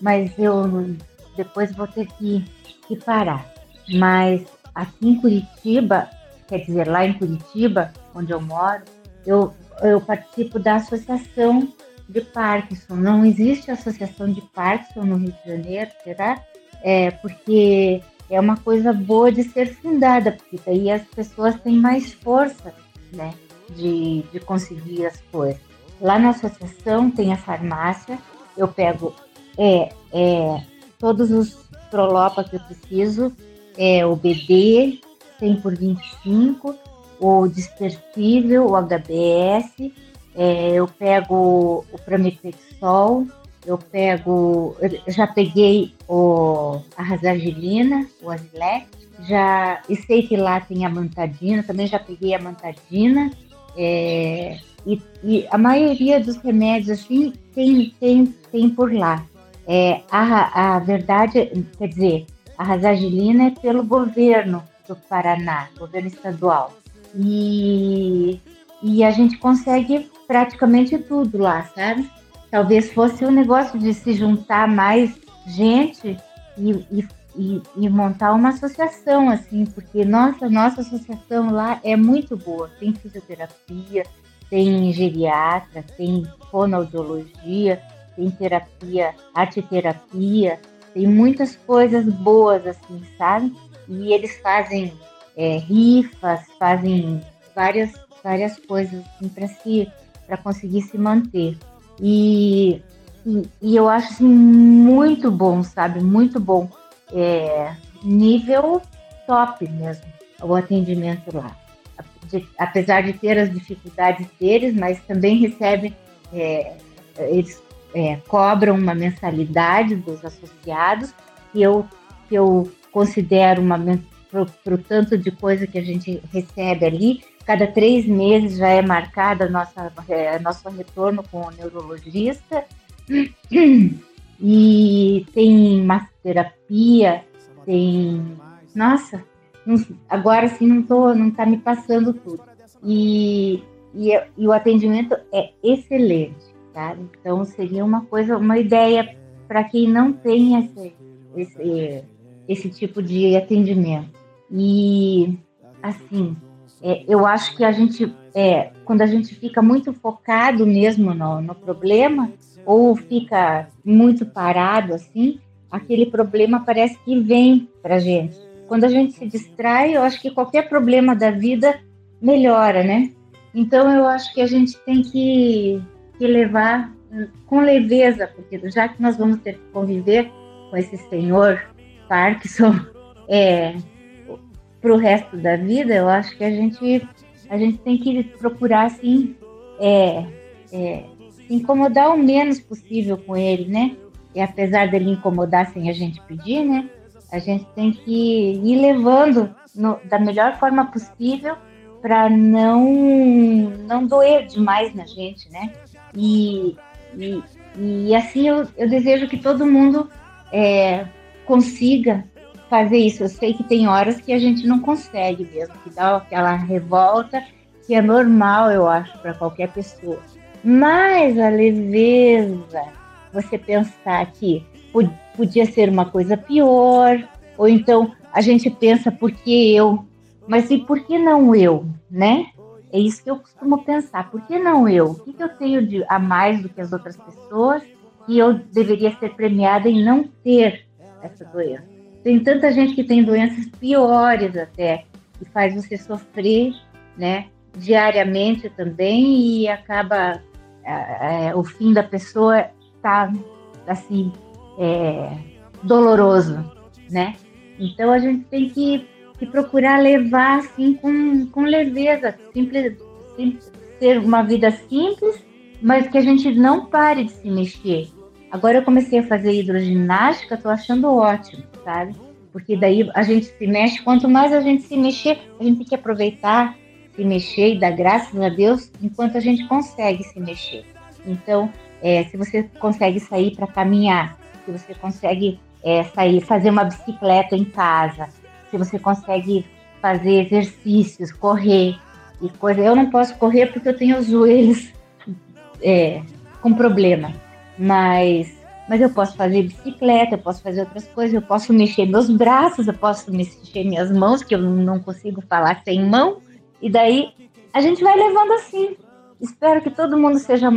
mas eu depois vou ter que, que parar. Mas aqui em Curitiba, quer dizer, lá em Curitiba, onde eu moro, eu, eu participo da Associação de Parkinson. Não existe associação de Parkinson no Rio de Janeiro, será? É, porque é uma coisa boa de ser fundada, porque aí as pessoas têm mais força né, de, de conseguir as coisas. Lá na associação tem a farmácia, eu pego é, é todos os Prolopa que eu preciso, é o BD 100 por 25, o dispersível, o HBS, é, eu pego o Pramipexol, eu pego, eu já peguei o, a Razagilina, o Azilec, já, e sei que lá tem a mantadina, também já peguei a mantadina, é, e, e, a maioria dos remédios assim tem, tem, tem por lá. É, a, a verdade, quer dizer, a rasagilina é pelo governo do Paraná, governo estadual. E, e a gente consegue praticamente tudo lá, sabe? Talvez fosse o um negócio de se juntar mais gente e, e, e, e, montar uma associação, assim, porque nossa, nossa associação lá é muito boa. Tem fisioterapia, tem geriatra, tem fonoaudiologia, tem terapia, arte-terapia, tem muitas coisas boas, assim, sabe? E eles fazem é, rifas, fazem várias, várias coisas assim, para se, para conseguir se manter. E, e, e, eu acho assim, muito bom, sabe? Muito bom. É, nível top mesmo, o atendimento lá. De, apesar de ter as dificuldades deles, mas também recebem, é, eles é, cobram uma mensalidade dos associados, que eu, que eu considero uma para o tanto de coisa que a gente recebe ali. Cada três meses já é marcada nossa é, nosso retorno com o neurologista e tem massoterapia, tem nossa, agora sim não tô, não está me passando tudo e, e, e o atendimento é excelente sabe? Então seria uma coisa, uma ideia para quem não tem esse, esse, esse tipo de atendimento. E assim, é, eu acho que a gente, é, quando a gente fica muito focado mesmo no, no problema, ou fica muito parado assim, aquele problema parece que vem para gente. Quando a gente se distrai, eu acho que qualquer problema da vida melhora, né? Então eu acho que a gente tem que que levar com leveza, porque já que nós vamos ter que conviver com esse senhor Parkinson é, para o resto da vida, eu acho que a gente, a gente tem que procurar, assim, é, é, se incomodar o menos possível com ele, né? E apesar dele incomodar sem a gente pedir, né? A gente tem que ir levando no, da melhor forma possível para não não doer demais na gente, né? E, e, e assim eu, eu, desejo que todo mundo é, consiga fazer isso. Eu sei que tem horas que a gente não consegue mesmo, que dá aquela revolta, que é normal, eu acho, para qualquer pessoa. Mas a leveza, você pensar que podia ser uma coisa pior, ou então a gente pensa por que eu, mas e por que não eu, né? É isso que eu costumo pensar. Por que não eu? O que, eu tenho de, a mais do que as outras pessoas que eu deveria ser premiada em não ter essa doença? Tem tanta gente que tem doenças piores até, que faz você sofrer, né? Diariamente também e acaba é, é, o fim da pessoa tá assim é, doloroso, né? Então a gente tem que e procurar levar assim com, com leveza, simples, simples, ser uma vida simples, mas que a gente não pare de se mexer. Agora eu comecei a fazer hidroginástica, tô achando ótimo, sabe? Porque daí a gente se mexe, quanto mais a gente se mexer, a gente tem que aproveitar, se mexer e dar graças a Deus enquanto a gente consegue se mexer. Então, é, se você consegue sair para caminhar, se você consegue é, sair, fazer uma bicicleta em casa, se você consegue fazer exercícios, correr e coisa. Eu não posso correr porque eu tenho os joelhos é, com problema, mas mas eu posso fazer bicicleta, eu posso fazer outras coisas, eu posso mexer meus braços, eu posso mexer minhas mãos, que eu não consigo falar sem mão, e daí a gente vai levando assim. Espero que todo mundo seja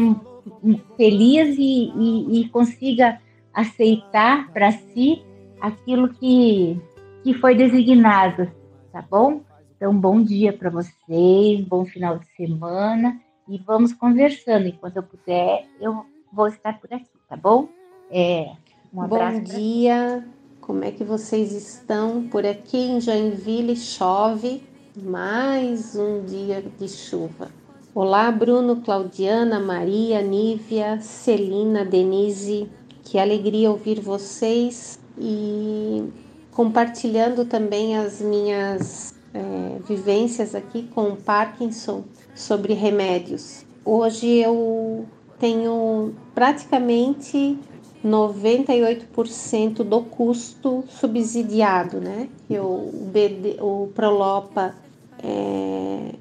feliz e, e, e consiga aceitar para si aquilo que, que foi designado, tá bom? Então, bom dia para vocês, bom final de semana e vamos conversando. Enquanto eu puder, eu vou estar por aqui, tá bom?
É, um abraço. Bom dia, como é que vocês estão? Por aqui em Joinville chove, mais um dia de chuva. Olá, Bruno, Claudiana, Maria, Nívia, Celina, Denise. Que alegria ouvir vocês e compartilhando também as minhas é, vivências aqui com o Parkinson sobre remédios. Hoje eu tenho praticamente 98% do custo subsidiado, né? Eu, o, BD, o Prolopa é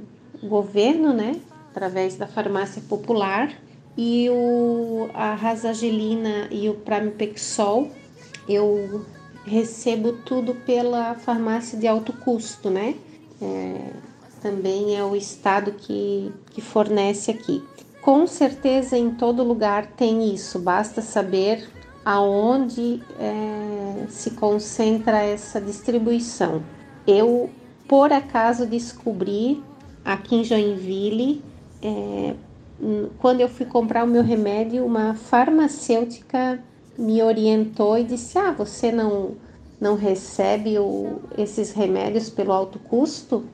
governo, né? Através da farmácia popular e o, a Rasagelina e o Pramipexol eu recebo tudo pela farmácia de alto custo, né? É, também é o estado que, que fornece aqui. Com certeza em todo lugar tem isso, basta saber aonde é, se concentra essa distribuição. Eu, por acaso, descobri aqui em Joinville, é, quando eu fui comprar o meu remédio, uma farmacêutica me orientou e disse: Ah, você não, não recebe o, esses remédios pelo alto custo?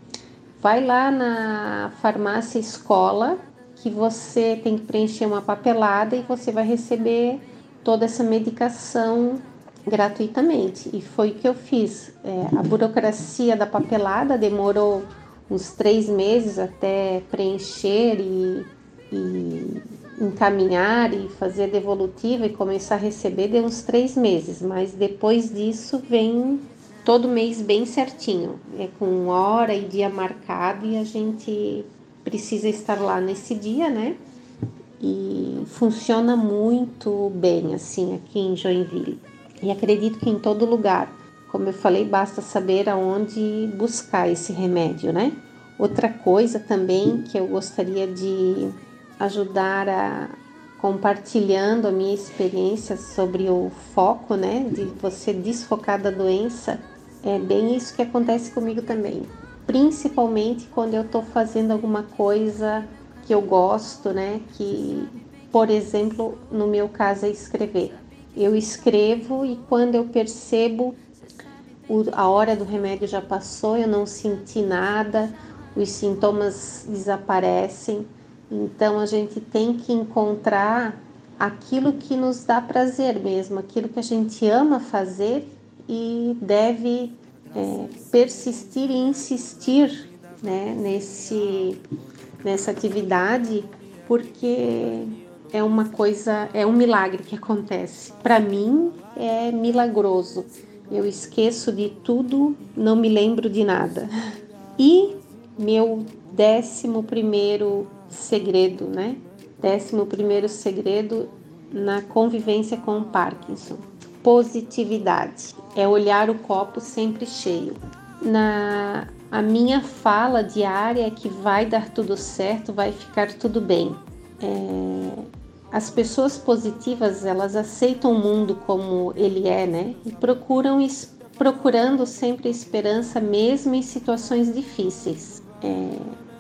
Vai lá na farmácia escola que você tem que preencher uma papelada e você vai receber toda essa medicação gratuitamente. E foi o que eu fiz. É, a burocracia da papelada demorou uns três meses até preencher e, e encaminhar e fazer devolutiva e começar a receber deu uns três meses, mas depois disso vem todo mês bem certinho, é com hora e dia marcado e a gente precisa estar lá nesse dia, né? E funciona muito bem assim aqui em Joinville. E acredito que em todo lugar, como eu falei, basta saber aonde buscar esse remédio, né? Outra coisa também que eu gostaria de ajudar a compartilhando a minha experiência sobre o foco, né, de você desfocar da doença, é bem isso que acontece comigo também principalmente quando eu estou fazendo alguma coisa que eu gosto, né? Que, por exemplo, no meu caso é escrever. Eu escrevo e quando eu percebo a hora do remédio já passou, eu não senti nada, os sintomas desaparecem. Então a gente tem que encontrar aquilo que nos dá prazer mesmo, aquilo que a gente ama fazer e deve é, persistir e insistir né, nesse, nessa atividade, porque é uma coisa, é um milagre que acontece. Para mim é milagroso. Eu esqueço de tudo, não me lembro de nada. E meu décimo primeiro segredo, né? Décimo primeiro segredo na convivência com o Parkinson positividade, é olhar o copo sempre cheio. Na a minha fala diária é que vai dar tudo certo, vai ficar tudo bem. É, as pessoas positivas elas aceitam o mundo como ele é, né? E procuram procurando sempre esperança mesmo em situações difíceis. É,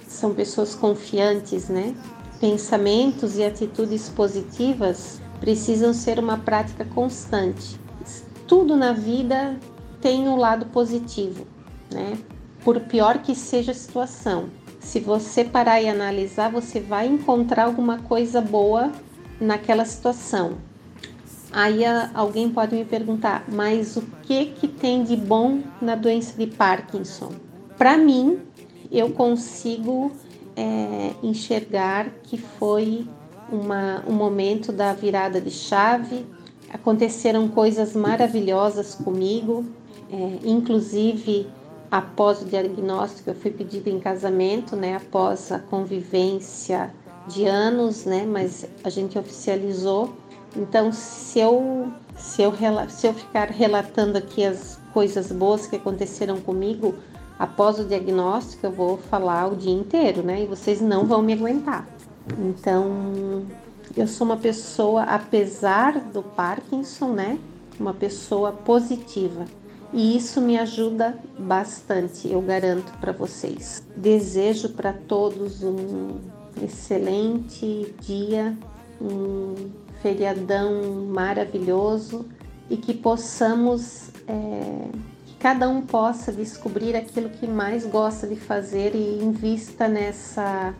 são pessoas confiantes, né? Pensamentos e atitudes positivas precisam ser uma prática constante. Tudo na vida tem um lado positivo, né? Por pior que seja a situação, se você parar e analisar, você vai encontrar alguma coisa boa naquela situação. Aí alguém pode me perguntar, mas o que que tem de bom na doença de Parkinson? Para mim, eu consigo é, enxergar que foi uma, um momento da virada de chave. Aconteceram coisas maravilhosas comigo, é, inclusive após o diagnóstico, eu fui pedida em casamento, né? Após a convivência de anos, né? Mas a gente oficializou. Então, se eu se eu, se eu ficar relatando aqui as coisas boas que aconteceram comigo após o diagnóstico, eu vou falar o dia inteiro, né? E vocês não vão me aguentar. Então, eu sou uma pessoa, apesar do Parkinson, né? Uma pessoa positiva. E isso me ajuda bastante, eu garanto para vocês. Desejo para todos um excelente dia, um feriadão maravilhoso e que possamos, é, que cada um possa descobrir aquilo que mais gosta de fazer e invista nessa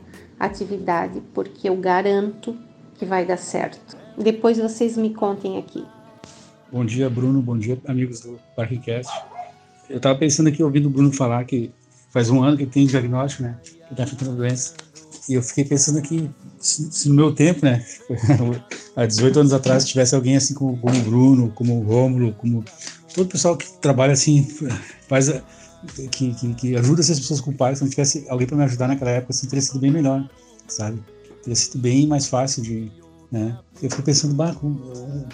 atividade, porque eu garanto que vai dar certo. Depois vocês me contem aqui.
Bom dia, Bruno. Bom dia, amigos do Parkcast. Eu estava pensando aqui, ouvindo o Bruno falar que faz um ano que tem diagnóstico, né? Que está a doença. E eu fiquei pensando aqui, se, se, no meu tempo, né? há 18 anos atrás, tivesse alguém assim como, como o Bruno, como o Rômulo, como todo o pessoal que trabalha assim, faz que, que, que ajuda essas pessoas com pai, se não tivesse alguém para me ajudar naquela época, assim, teria sido bem melhor, sabe? Teria sido bem mais fácil de, né? Eu fui pensando, bah, com,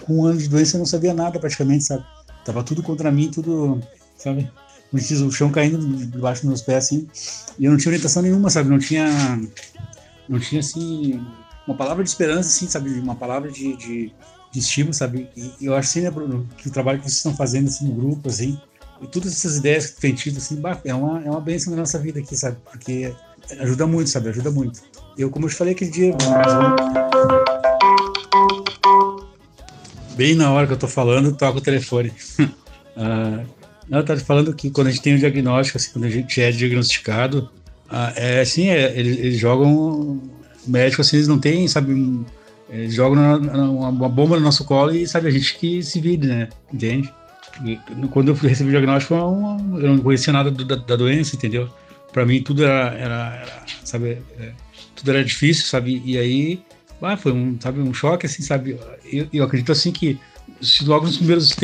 com um ano de doença eu não sabia nada praticamente, sabe? Tava tudo contra mim, tudo, sabe? O chão caindo debaixo dos meus pés, assim. E eu não tinha orientação nenhuma, sabe? Não tinha, não tinha, assim, uma palavra de esperança, assim, sabe? Uma palavra de, de, de estímulo, sabe? E eu acho, assim, né, Bruno, que o trabalho que vocês estão fazendo, assim, no grupo, assim, e todas essas ideias que tem tido, assim, é uma, é uma bênção na nossa vida aqui, sabe? Porque ajuda muito, sabe? Ajuda muito. Eu, como eu te falei aquele dia, bem na hora que eu tô falando, toca o telefone. uh, não, tá falando que quando a gente tem um diagnóstico, assim, quando a gente é diagnosticado, uh, é assim, é, eles, eles, jogam médico assim, eles não têm, sabe, eles jogam uma bomba no nosso colo e sabe a gente que se vire, né? Entende? Quando eu recebi o diagnóstico, eu não conhecia nada do, da, da, doença, entendeu? Para mim tudo era, era, era sabe, é, tudo era difícil, sabe? E aí, ah, foi um, sabe, um choque, assim, sabe? Eu, eu acredito assim que se logo nos primeiros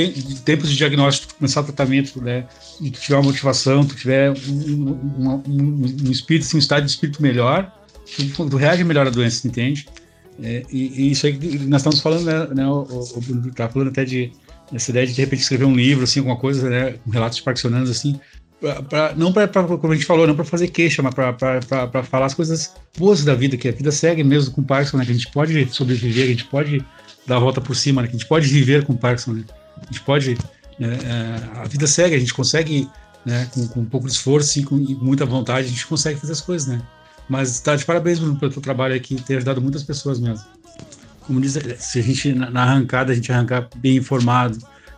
tempos de diagnóstico começar o tratamento, né, e tu tiver uma motivação, tu tiver um, um, um, um espírito, assim, um estado de espírito melhor, tu, tu reage melhor à doença, entende? É, e, e, isso aí que nós estamos falando, né, né o, o, tá falando até de essa ideia de de repente escrever um livro, assim, alguma coisa, né, com relatos parkinsonianos, assim, pra, pra, não para, como a gente falou, não para fazer queixa, mas para falar as coisas boas da vida, que a vida segue mesmo com Parkinson, né, que a gente pode sobreviver, que a gente pode dar a volta por cima, né, que a gente pode viver com Parkinson, né, a gente pode, né, é, a vida segue, a gente consegue, né, com, com um pouco de esforço e com, e muita vontade, a gente consegue fazer as coisas, né. Mas tá de parabéns Bruno, pelo teu trabalho aqui, ter ajudado muitas pessoas mesmo. Como diz, se a gente na arrancada a gente arrancar bem informado,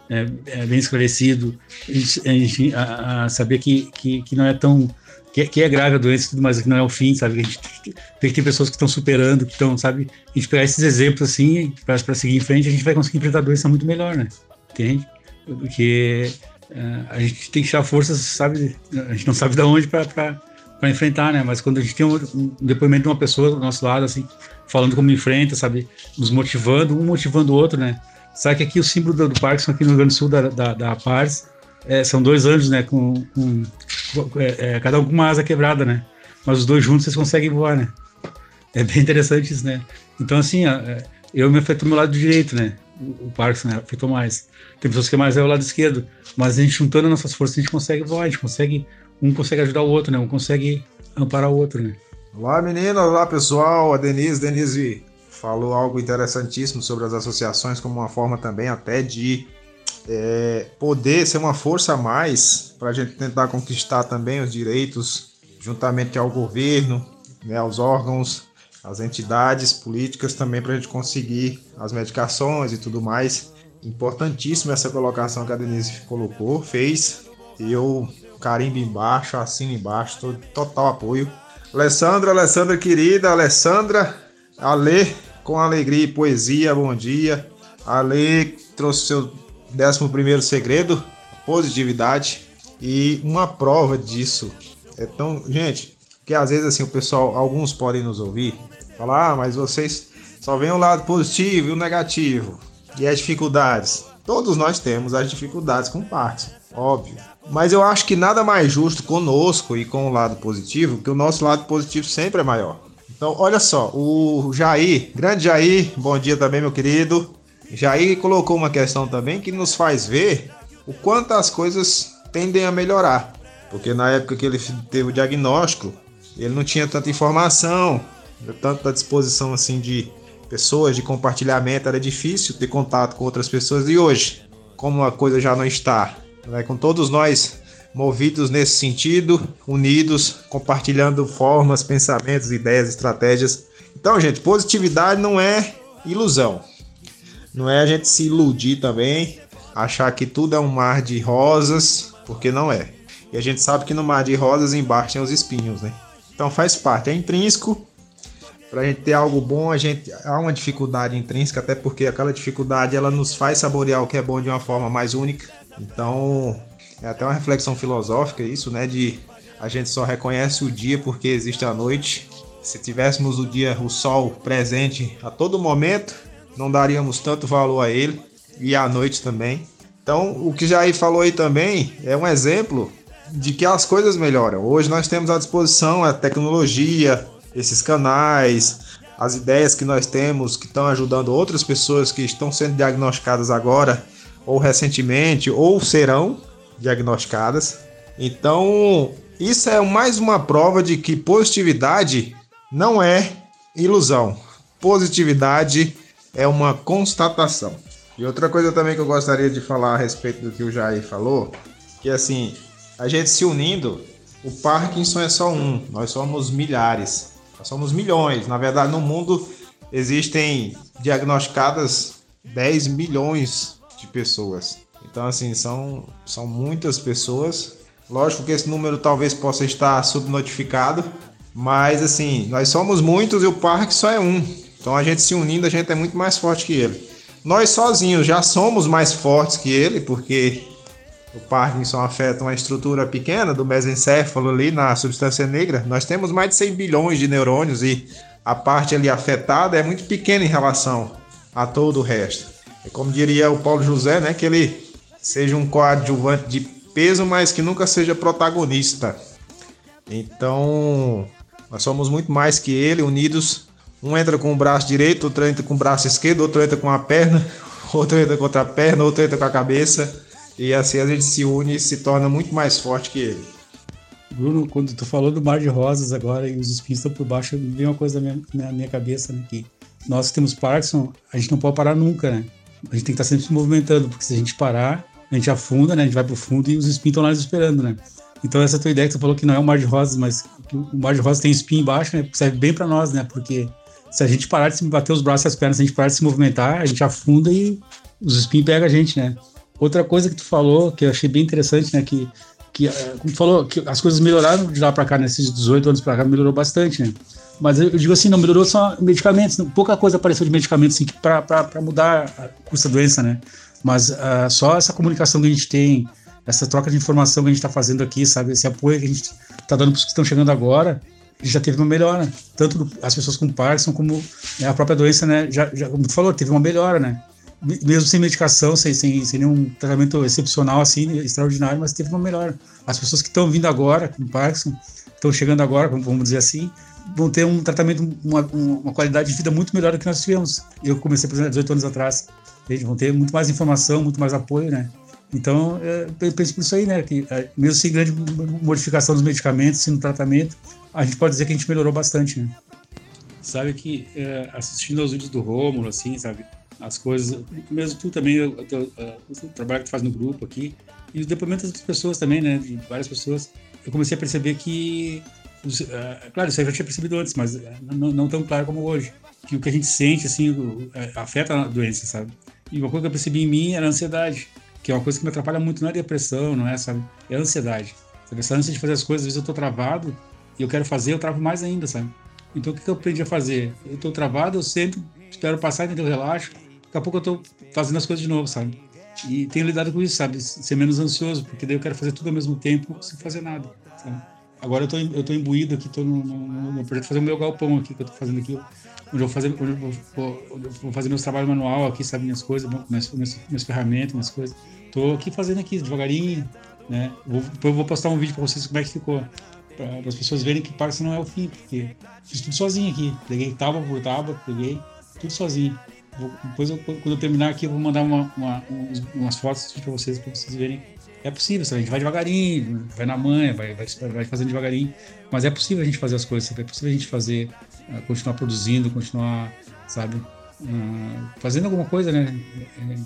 é, é bem esclarecido, a gente, a gente a, a saber que, que, que, não é tão que, que, é grave a doença, mas que não é o fim, sabe? A gente vê que tem pessoas que estão superando, que estão, sabe? A gente pegar esses exemplos assim para seguir em frente, a gente vai conseguir enfrentar a doença muito melhor, né? Entende? Porque uh, a gente tem que tirar forças, sabe? A gente não sabe de onde para enfrentar, né? Mas quando a gente tem um, um, depoimento de uma pessoa do nosso lado, assim, falando como enfrenta, sabe? Nos motivando, um motivando o outro, né? Sabe que aqui o símbolo do, Parkinson, aqui no Rio Grande do Sul, da, da, da Pars, é, são dois anjos, né? Com, com é, é, cada um com uma asa quebrada, né? Mas os dois juntos vocês conseguem voar, né? É bem interessante isso, né? Então, assim, é, eu me afetou meu lado direito, né? O, o Parkinson, né? Afetou mais. Tem pessoas que é mais é o lado esquerdo. Mas a gente juntando nossas forças, a gente consegue voar, a gente consegue um consegue ajudar o outro, né? Um consegue amparar o outro, né?
Olá, meninas! Olá, pessoal! A Denise, Denise falou algo interessantíssimo sobre as associações como uma forma também até de é, poder ser uma força a mais para a gente tentar conquistar também os direitos juntamente ao governo, né, aos órgãos, às entidades políticas também para a gente conseguir as medicações e tudo mais. Importantíssimo essa colocação que a Denise colocou, fez. Eu carimbo embaixo, assino embaixo, total apoio. Alessandra, Alessandra querida, Alessandra, Ale, com alegria e poesia, bom dia. Ale trouxe seu 11 segredo, positividade. E uma prova disso é tão. Gente, que às vezes assim o pessoal, alguns podem nos ouvir, falar, ah, mas vocês só veem o lado positivo e o negativo. E as dificuldades. Todos nós temos as dificuldades com partes, óbvio. Mas eu acho que nada mais justo conosco e com o lado positivo, que o nosso lado positivo sempre é maior. Então, olha só, o Jair, grande Jair, bom dia também, meu querido. Jair colocou uma questão também que nos faz ver o quanto as coisas tendem a melhorar. Porque na época que ele teve o diagnóstico, ele não tinha tanta informação, tanta disposição assim de pessoas, de compartilhamento, era difícil ter contato com outras pessoas. E hoje, como a coisa já não está, né? com todos nós movidos nesse sentido, unidos, compartilhando formas, pensamentos, ideias, estratégias. Então, gente, positividade não é ilusão. Não é a gente se iludir também, achar que tudo é um mar de rosas, porque não é. E a gente sabe que no mar de rosas embaixo tem os espinhos, né? Então faz parte, é intrínseco. Para a gente ter algo bom, a gente há uma dificuldade intrínseca, até porque aquela dificuldade ela nos faz saborear o que é bom de uma forma mais única. Então, é até uma reflexão filosófica isso, né? De a gente só reconhece o dia porque existe a noite. Se tivéssemos o dia, o sol presente a todo momento, não daríamos tanto valor a ele e à noite também. Então, o que Jair falou aí também é um exemplo de que as coisas melhoram. Hoje nós temos à disposição a tecnologia, esses canais, as ideias que nós temos que estão ajudando outras pessoas que estão sendo diagnosticadas agora ou recentemente, ou serão diagnosticadas. Então, isso é mais uma prova de que positividade não é ilusão. Positividade é uma constatação. E outra coisa também que eu gostaria de falar a respeito do que o Jair falou, que assim, a gente se unindo, o Parkinson é só um, nós somos milhares, nós somos milhões. Na verdade, no mundo existem diagnosticadas 10 milhões de pessoas. Então, assim, são, são muitas pessoas. Lógico que esse número talvez possa estar subnotificado, mas assim, nós somos muitos e o Parkinson é um. Então a gente se unindo, a gente é muito mais forte que ele. Nós sozinhos já somos mais fortes que ele, porque o Parkinson afeta uma estrutura pequena do mesencéfalo ali na substância negra. Nós temos mais de 100 bilhões de neurônios e a parte ali afetada é muito pequena em relação a todo o resto. É como diria o Paulo José, né, que ele seja um coadjuvante de peso, mas que nunca seja protagonista. Então, nós somos muito mais que ele, unidos um entra com o braço direito, outro entra com o braço esquerdo, outro entra com a perna, outro entra com outra perna, outro entra com a cabeça. E assim a gente se une e se torna muito mais forte que ele.
Bruno, quando tu falou do mar de rosas agora e os espinhos estão por baixo, veio uma coisa na minha, na minha cabeça, né? Que nós que temos Parkinson, a gente não pode parar nunca, né? A gente tem que estar sempre se movimentando, porque se a gente parar, a gente afunda, né? A gente vai pro fundo e os espinhos estão lá esperando, né? Então essa tua ideia que você falou que não é o mar de rosas, mas o mar de rosas tem espinho embaixo, né? Serve bem para nós, né? Porque se a gente parar de se bater os braços e as pernas, se a gente parar de se movimentar, a gente afunda e os espinhos pegam a gente, né? Outra coisa que tu falou, que eu achei bem interessante, né? Que, que eh, como tu falou, que as coisas melhoraram de lá para cá, nesses 18 anos para cá, melhorou bastante, né? Mas eu digo assim, não melhorou só medicamentos, pouca coisa apareceu de medicamentos assim, para mudar a custo da doença, né? Mas uh, só essa comunicação que a gente tem, essa troca de informação que a gente está fazendo aqui, sabe? Esse apoio que a gente está dando para os que estão chegando agora, já teve uma melhora. Tanto as pessoas com Parkinson como né, a própria doença, né? Já, já, como tu falou, teve uma melhora, né? Mesmo sem medicação, sem, sem, sem nenhum tratamento excepcional, assim, extraordinário, mas teve uma melhora. As pessoas que estão vindo agora com Parkinson, estão chegando agora, vamos dizer assim, vão ter um tratamento, uma, uma qualidade de vida muito melhor do que nós tivemos. Eu comecei, por exemplo, 18 anos atrás. Eles vão ter muito mais informação, muito mais apoio, né? Então, é, eu penso por isso aí, né? Que é, mesmo sem grande modificação dos medicamentos, sem tratamento, a gente pode dizer que a gente melhorou bastante, né? Sabe que é, assistindo aos vídeos do Rômulo, assim, sabe? As coisas, mesmo tu também, o, o trabalho que tu faz no grupo aqui, e os depoimentos das pessoas também, né? De várias pessoas, eu comecei a perceber que, uh, claro, isso eu já tinha percebido antes, mas não, não, tão claro como hoje, que o que a gente sente, assim, afeta a doença, sabe? E uma coisa que eu percebi em mim era a ansiedade que é uma coisa que me atrapalha muito, não é depressão, não é, sabe? É ansiedade. Sabe? Essa ânsia de fazer as coisas, às vezes eu tô travado e eu quero fazer, eu travo mais ainda, sabe? Então o que, que eu aprendi a fazer? Eu tô travado, eu sento, espero passar, entendeu? Eu relaxo, daqui a pouco eu tô fazendo as coisas de novo, sabe? E tenho lidado com isso, sabe? Ser menos ansioso, porque daí eu quero fazer tudo ao mesmo tempo sem fazer nada, sabe? Agora eu tô, eu tô imbuído aqui, tô no, no, no projeto fazer o meu galpão aqui, que eu tô fazendo aqui, onde eu vou fazer, onde eu vou, vou fazer meus trabalhos manual aqui, sabe? Minhas coisas, minhas, minhas, minhas ferramentas, minhas coisas. Tô aqui fazendo aqui devagarinho, né? Vou, eu vou postar um vídeo para vocês como é que ficou, para as pessoas verem que parece não é o fim, porque fiz tudo sozinho aqui. Peguei tábua por tábua, peguei tudo sozinho. Depois, eu, quando eu terminar aqui, eu vou mandar uma, uma, umas fotos para vocês, para vocês verem. É possível, sabe? a gente vai devagarinho, vai na manha, vai, vai, vai fazendo devagarinho, mas é possível a gente fazer as coisas, sabe? é possível a gente fazer, uh, continuar produzindo, continuar, sabe, uh, fazendo alguma coisa, né?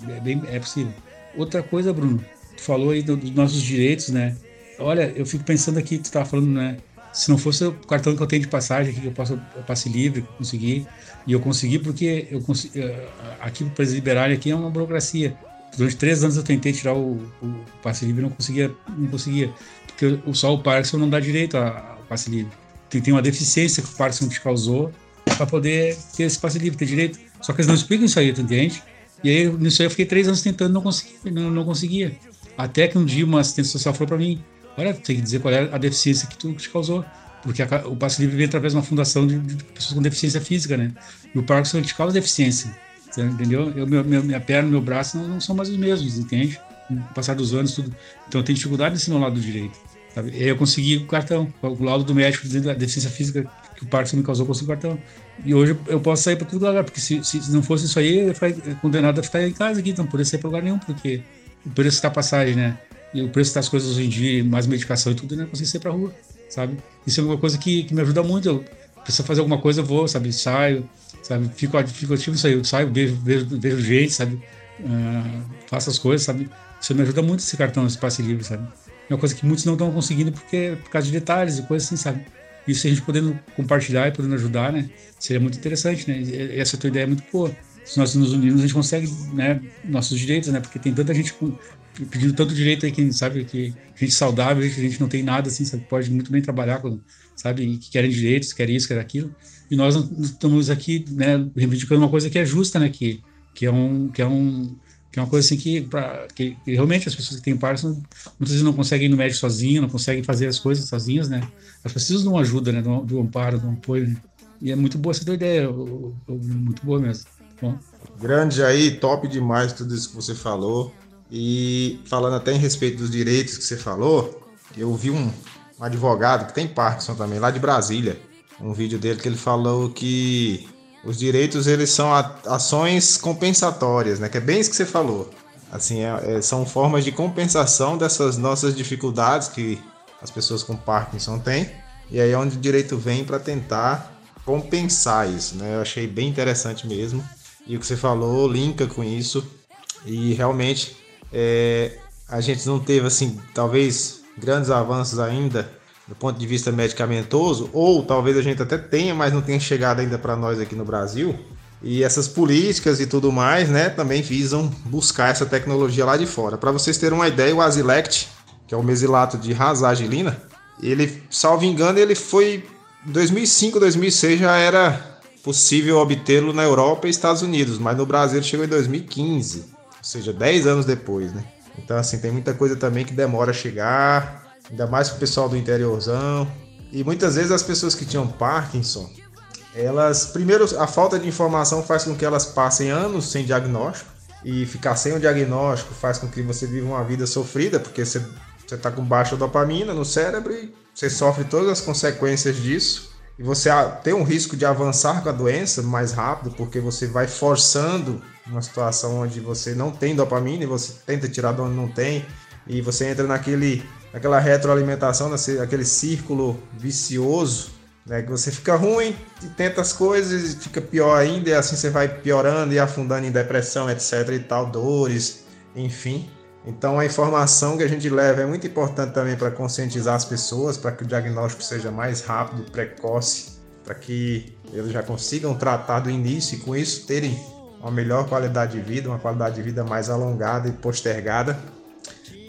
É, é, bem, é possível. Outra coisa, Bruno, tu falou aí dos nossos direitos, né? Olha, eu fico pensando aqui, tu estava falando, né? Se não fosse o cartão que eu tenho de passagem aqui, que eu posso eu passe livre, consegui, e eu consegui porque eu consegui, eh, aqui para liberar aqui é uma burocracia. Durante três anos eu tentei tirar o, o passe livre não conseguia, não conseguia, porque só o Parkinson não dá direito ao passe livre. Tem, tem uma deficiência que o Parkinson te causou para poder ter esse passe livre, ter direito. Só que eles não explicam isso aí, tu entende? E aí, nisso aí, eu fiquei três anos tentando, não conseguia. Não, não conseguia. Até que um dia uma assistente social falou para mim: Olha, tem que dizer qual é a deficiência que tu te causou. Porque a, o passe livre vem através de uma fundação de, de, pessoas com deficiência física, né? E o Parkinson te causa deficiência. Entendeu? Eu, meu, minha perna, meu braço não, não, são mais os mesmos, entende? Com o passar dos anos, tudo. Então eu tenho dificuldade nesse meu lado direito. Sabe? E aí eu consegui o cartão, o laudo do médico dizendo a deficiência física que o Parkinson me causou, consigo cartão. E hoje eu posso sair para todo lugar, porque se, se não fosse isso aí, eu ia ficar condenado a ficar em casa aqui, então não poderia sair para lugar nenhum, porque o preço está passagem, né? E o preço das coisas hoje em dia, mais medicação e tudo, eu não consigo sair para rua, sabe? Isso é uma coisa que, que me ajuda muito. Eu preciso fazer alguma coisa, eu vou, sabe? Saio, sabe? Fico, fico ativo eu saio, vejo, vejo, vejo gente, sabe? Uh, faço as coisas, sabe? Isso me ajuda muito esse cartão, esse passe livre, sabe? É uma coisa que muitos não estão conseguindo porque por causa de detalhes e coisas assim, sabe? Isso a gente podendo compartilhar e podendo ajudar, né? Seria muito interessante, né? E essa tua ideia é muito boa. Se nós nos unirmos, a gente consegue, né? Nossos direitos, né? Porque tem tanta gente pedindo tanto direito aí que, sabe, que gente saudável, a gente não tem nada assim, sabe? Pode muito bem trabalhar com, sabe? Que querem direitos, querem isso, querem aquilo. E nós estamos aqui, né? Reivindicando uma coisa que é justa, né? Que, que é um, que é um, que é uma coisa assim que, pra, que, que realmente as pessoas que têm Parkinson muitas vezes não conseguem ir no médico sozinho, não conseguem fazer as coisas sozinhas, né? Elas precisam de uma ajuda, né? Do, do amparo, do apoio. Né? E é muito boa essa tua ideia, muito boa mesmo. Bom.
Grande aí, top demais tudo isso que você falou. E falando até em respeito dos direitos que você falou, eu vi um, um advogado que tem Parkinson também, lá de Brasília, um vídeo dele que ele falou que os direitos eles são ações compensatórias, né? Que é bem isso que você falou. Assim, é, é, são formas de compensação dessas nossas dificuldades que as pessoas com Parkinson têm. E aí é onde o direito vem para tentar compensar isso, né? Eu achei bem interessante mesmo. E o que você falou linka com isso. E realmente é, a gente não teve assim, talvez grandes avanços ainda do ponto de vista medicamentoso, ou talvez a gente até tenha, mas não tenha chegado ainda para nós aqui no Brasil. E essas políticas e tudo mais, né, também visam buscar essa tecnologia lá de fora. Para vocês terem uma ideia, o Azilect, que é o mesilato de rasagilina, ele, salvo engano, ele foi 2005, 2006 já era possível obtê-lo na Europa e Estados Unidos, mas no Brasil chegou em 2015, ou seja, 10 anos depois, né? Então assim, tem muita coisa também que demora a chegar, ainda mais o pessoal do interiorzão. E muitas vezes as pessoas que tinham Parkinson, elas, primeiro, a falta de informação faz com que elas passem anos sem diagnóstico. E ficar sem o diagnóstico faz com que você viva uma vida sofrida, porque você está com baixa dopamina no cérebro e você sofre todas as consequências disso. E você tem um risco de avançar com a doença mais rápido, porque você vai forçando uma situação onde você não tem dopamina e você tenta tirar de onde não tem, e você entra naquele aquela retroalimentação, aquele círculo vicioso, né? Que você fica ruim e tenta as coisas e fica pior ainda, e assim você vai piorando e afundando em depressão, etc. e tal, dores, enfim. Então a informação que a gente leva é muito importante também para conscientizar as pessoas, para que o diagnóstico seja mais rápido, precoce, para que eles já consigam tratar do início e com isso terem uma melhor qualidade de vida, uma qualidade de vida mais alongada e postergada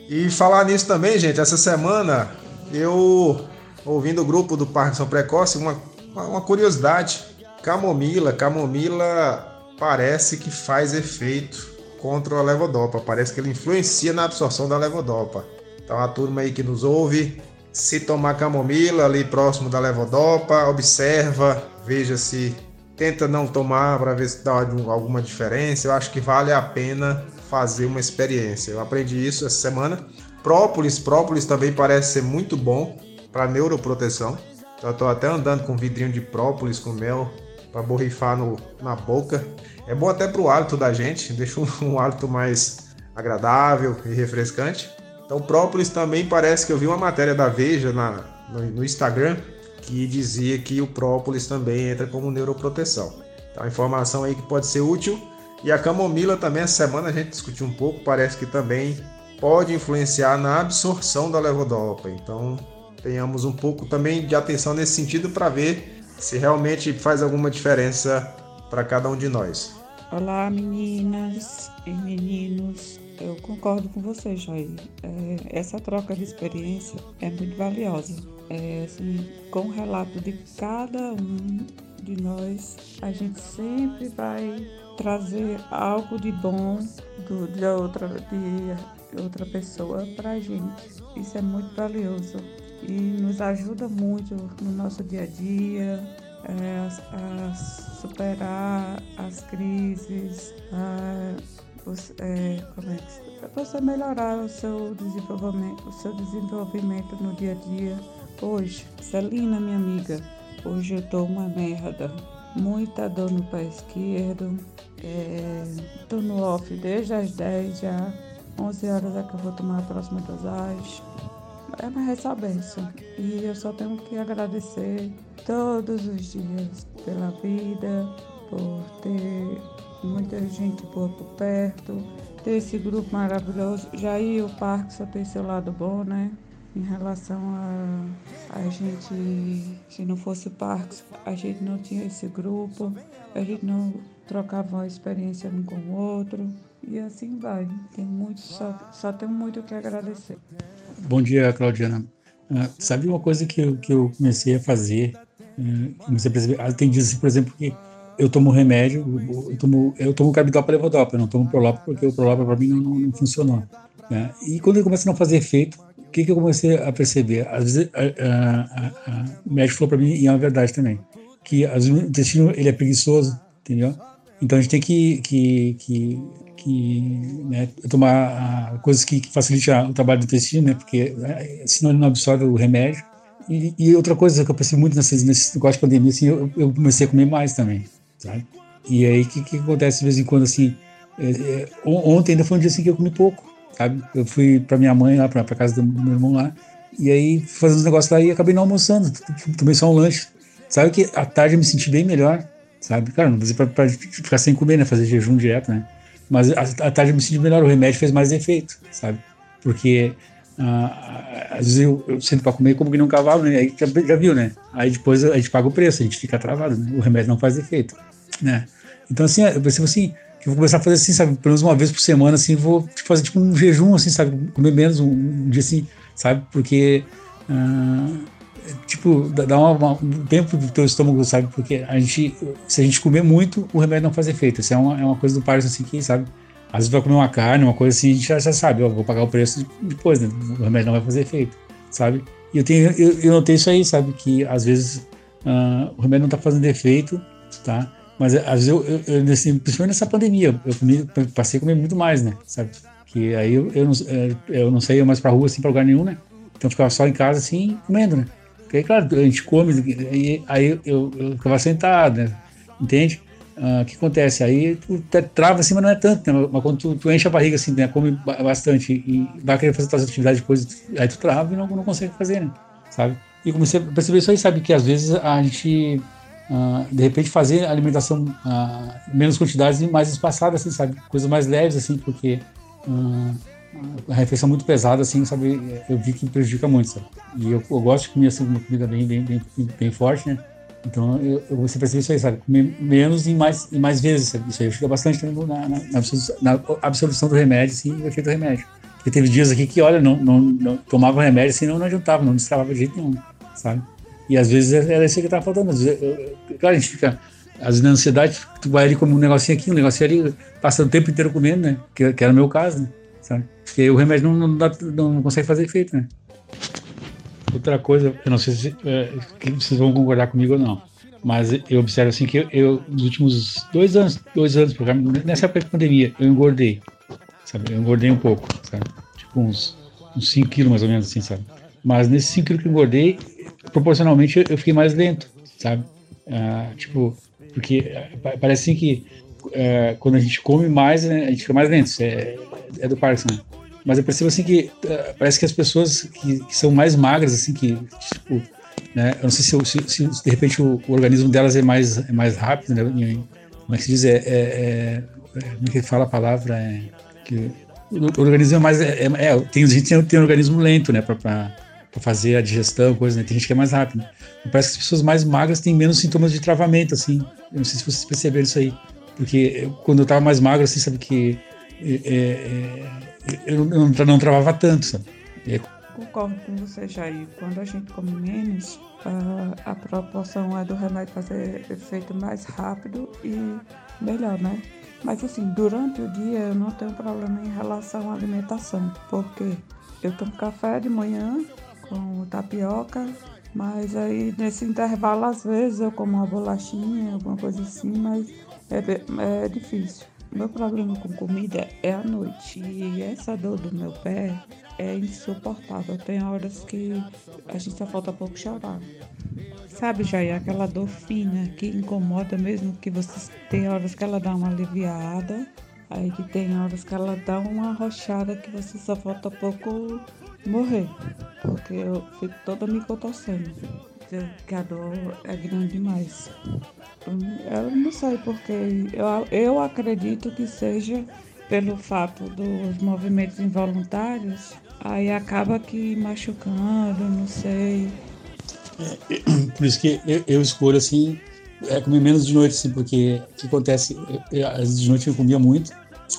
e falar nisso também, gente, essa semana eu ouvindo o grupo do Parkinson Precoce, uma, uma curiosidade. Camomila, camomila parece que faz efeito contra a levodopa, parece que ele influencia na absorção da levodopa. Então a turma aí que nos ouve, se tomar camomila ali próximo da levodopa, observa, veja se tenta não tomar para ver se dá alguma diferença. Eu acho que vale a pena fazer uma experiência. Eu aprendi isso essa semana. Própolis, própolis também parece ser muito bom para neuroproteção. Então, eu estou até andando com vidrinho de própolis com mel para borrifar no, na boca. É bom até para o hálito da gente, deixa um, um hálito mais agradável e refrescante. Então, própolis também parece que eu vi uma matéria da Veja na, no, no Instagram que dizia que o própolis também entra como neuroproteção. Então, informação aí que pode ser útil e a camomila também, essa semana a gente discutiu um pouco, parece que também pode influenciar na absorção da levodopa. Então, tenhamos um pouco também de atenção nesse sentido para ver se realmente faz alguma diferença para cada um de nós.
Olá, meninas e meninos. Eu concordo com você, Jair. É, essa troca de experiência é muito valiosa. É, assim, com o relato de cada um de nós, a gente sempre vai trazer algo de bom do, de, outra, de outra pessoa para a gente. Isso é muito valioso e nos ajuda muito no nosso dia a dia, é, a, a, superar as crises, a, os, é, como é que, você melhorar o seu desenvolvimento, o seu desenvolvimento no dia a dia. Hoje, Celina, minha amiga, hoje eu tô uma merda. Muita dor no pé esquerdo. É, tô no off desde as 10 já. 11 horas é que eu vou tomar a próxima dosagem. É uma essa benção. E eu só tenho que agradecer todos os dias pela vida, por ter muita gente boa por perto, ter esse grupo maravilhoso. Já ia o parque só tem seu lado bom, né? Em relação a a gente, se não fosse o parque, a gente não tinha esse grupo, a gente não trocava uma experiência um com o outro. E assim vai. Tem muito, só, só tenho muito o que agradecer.
Bom dia, Claudiana. Uh, sabe uma coisa que eu, que eu comecei a fazer? Uh, comecei a perceber, ah, tem dias, por exemplo, que eu tomo remédio, eu tomo, eu tomo carbidopa e levodopa, eu não tomo prolopa porque o prolopa para mim não, não, não funcionou. Né? E quando ele começa a não fazer efeito, o que, que eu comecei a perceber? Às vezes, a, a, a, o médico falou para mim, e é uma verdade também, que às vezes o intestino ele é preguiçoso, entendeu? Então a gente tem que, que, que, que né, tomar coisas que, que facilitem o trabalho do intestino, né? Porque né, senão ele não absorve o remédio. E, e, outra coisa que eu percebi muito nesse, nesse negócio de pandemia, assim, eu, eu comecei a comer mais também sabe? E aí, o que, que acontece de vez em quando, assim, é, é, ontem ainda foi um dia assim que eu comi pouco, sabe? Eu fui pra minha mãe lá, pra, pra casa do meu irmão lá, e aí fazendo uns negócios lá e acabei não almoçando, tomei só um lanche. Sabe que à tarde eu me senti bem melhor, sabe? Cara, não precisa pra, pra ficar sem comer, né? Fazer jejum direto, né? Mas à tarde eu me senti melhor, o remédio fez mais efeito, sabe? Porque ah, às vezes eu, eu sento para comer como que nem um cavalo, né? Aí já, já, viu, né? Aí depois a gente paga o preço, a gente fica travado, né? O remédio não faz efeito né? Então, assim, eu percebo assim, que vou começar a fazer assim, sabe, pelo menos uma vez por semana, assim, vou tipo, fazer tipo um jejum, assim, sabe, comer menos um, um dia assim, sabe, porque, uh, tipo, dá uma, uma, um tempo pro teu estômago, sabe, porque a gente, se a gente comer muito, o remédio não faz efeito, isso é uma, é uma coisa do Parkinson, assim, que, sabe, às vezes vai comer uma carne, uma coisa assim, a gente já, já sabe, ó, vou pagar o preço depois, né, o remédio não vai fazer efeito, sabe, e eu tenho, eu, eu notei isso aí, sabe, que às vezes uh, o remédio não tá fazendo efeito, tá, mas às vezes eu, eu, eu assim, principalmente nessa pandemia, eu comi, passei a comer muito mais, né? Sabe? Que aí eu, eu, não, é, eu não saía mais pra rua, assim, pra lugar nenhum, né? Então eu ficava só em casa, assim, comendo, né? Porque aí, claro, a gente come, aí, aí eu, eu ficava sentado, né? Entende? Ah, o que acontece? Aí tu trava assim, mas não é tanto, né? Mas quando tu, tu, enche a barriga assim, né? Come bastante e vai querer fazer tuas atividades depois, aí tu trava e não, não consegue fazer, né? Sabe? E comecei a perceber isso aí, sabe? Que às vezes a gente Uh, de repente fazer alimentação uh, menos quantidades e mais espaçada, assim, sabe? Coisas mais leves, assim, porque uh, a refeição muito pesada, assim, sabe? Eu vi que prejudica muito, sabe? E eu, eu gosto de comer, assim, uma comida bem, bem, bem, bem forte, né? Então, eu, eu você percebe isso aí, sabe? Comer menos e mais, e mais vezes, sabe? Isso aí ajuda bastante na, na, na, absorção, do remédio, assim, o efeito do remédio. Porque teve dias aqui que, olha, não, não, não tomava remédio, assim, não, não adiantava, não destravava de jeito nenhum, sabe? E às vezes era isso que estava faltando. Às vezes, claro, a gente fica. Às vezes na ansiedade, tu vai ali como um negocinho aqui, um negocinho ali, passando o tempo inteiro comendo, né? Que, que era o meu caso, né? Sabe? Porque o remédio não, não, dá, não, consegue fazer efeito, né? Outra coisa, eu não sei se é, vocês vão concordar comigo ou não, mas eu observo assim que eu, eu nos últimos dois anos, dois anos, nessa época de pandemia, eu engordei, sabe? Eu engordei um pouco, sabe? Tipo uns, uns 5 quilos mais ou menos, assim, sabe? Mas nesses 5 quilos que eu engordei, proporcionalmente eu fiquei mais lento, sabe? Ah, tipo, porque eh, parece assim que eh, quando a gente come mais, né, a gente fica mais lento, é, é do Parkinson, né? Mas eu percebo assim que uh, parece que as pessoas que, que, são mais magras, assim, que, tipo, né, eu não sei se, se, se de repente o, o, organismo delas é mais, é mais rápido, né? Como é que se diz? É, é, é, é como é que fala a palavra? É, que, o, organismo é mais. É, é, tem gente que tem um organismo lento, né? Pra, pra, para fazer a digestão, coisa, né? Tem gente que é mais rápido. Parece que as pessoas mais magras têm menos sintomas de travamento, assim. Eu não sei se vocês perceberam isso aí. Porque eu, quando eu tava mais magro, assim, sabe que é, eu não, não, travava tanto, sabe?
Concordo com você, Jair. Quando a gente come menos, a, a proporção é do remédio fazer efeito mais rápido e melhor, né? Mas assim, durante o dia eu não tenho problema em relação à alimentação, porque eu tomo café de manhã, com tapioca, mas aí nesse intervalo às vezes eu como uma bolachinha, alguma coisa assim, mas é, é difícil. Meu problema com comida é a noite e essa dor do meu pé é insuportável. Tem horas que a gente só falta pouco chorar. Sabe, Jair, aquela dor fina que incomoda mesmo, que você tem horas que ela dá uma aliviada, aí que tem horas que ela dá uma arrochada que você só falta pouco morrer, porque eu fico toda me contorcendo, que a dor é grande demais. Eu não sei porque, eu, eu acredito que seja pelo fato dos movimentos involuntários, aí acaba que machucando, não sei.
É, por isso que eu, eu, escolho assim, é comer menos de noite, assim, porque o que acontece? Eu, vezes de noite eu comia muito,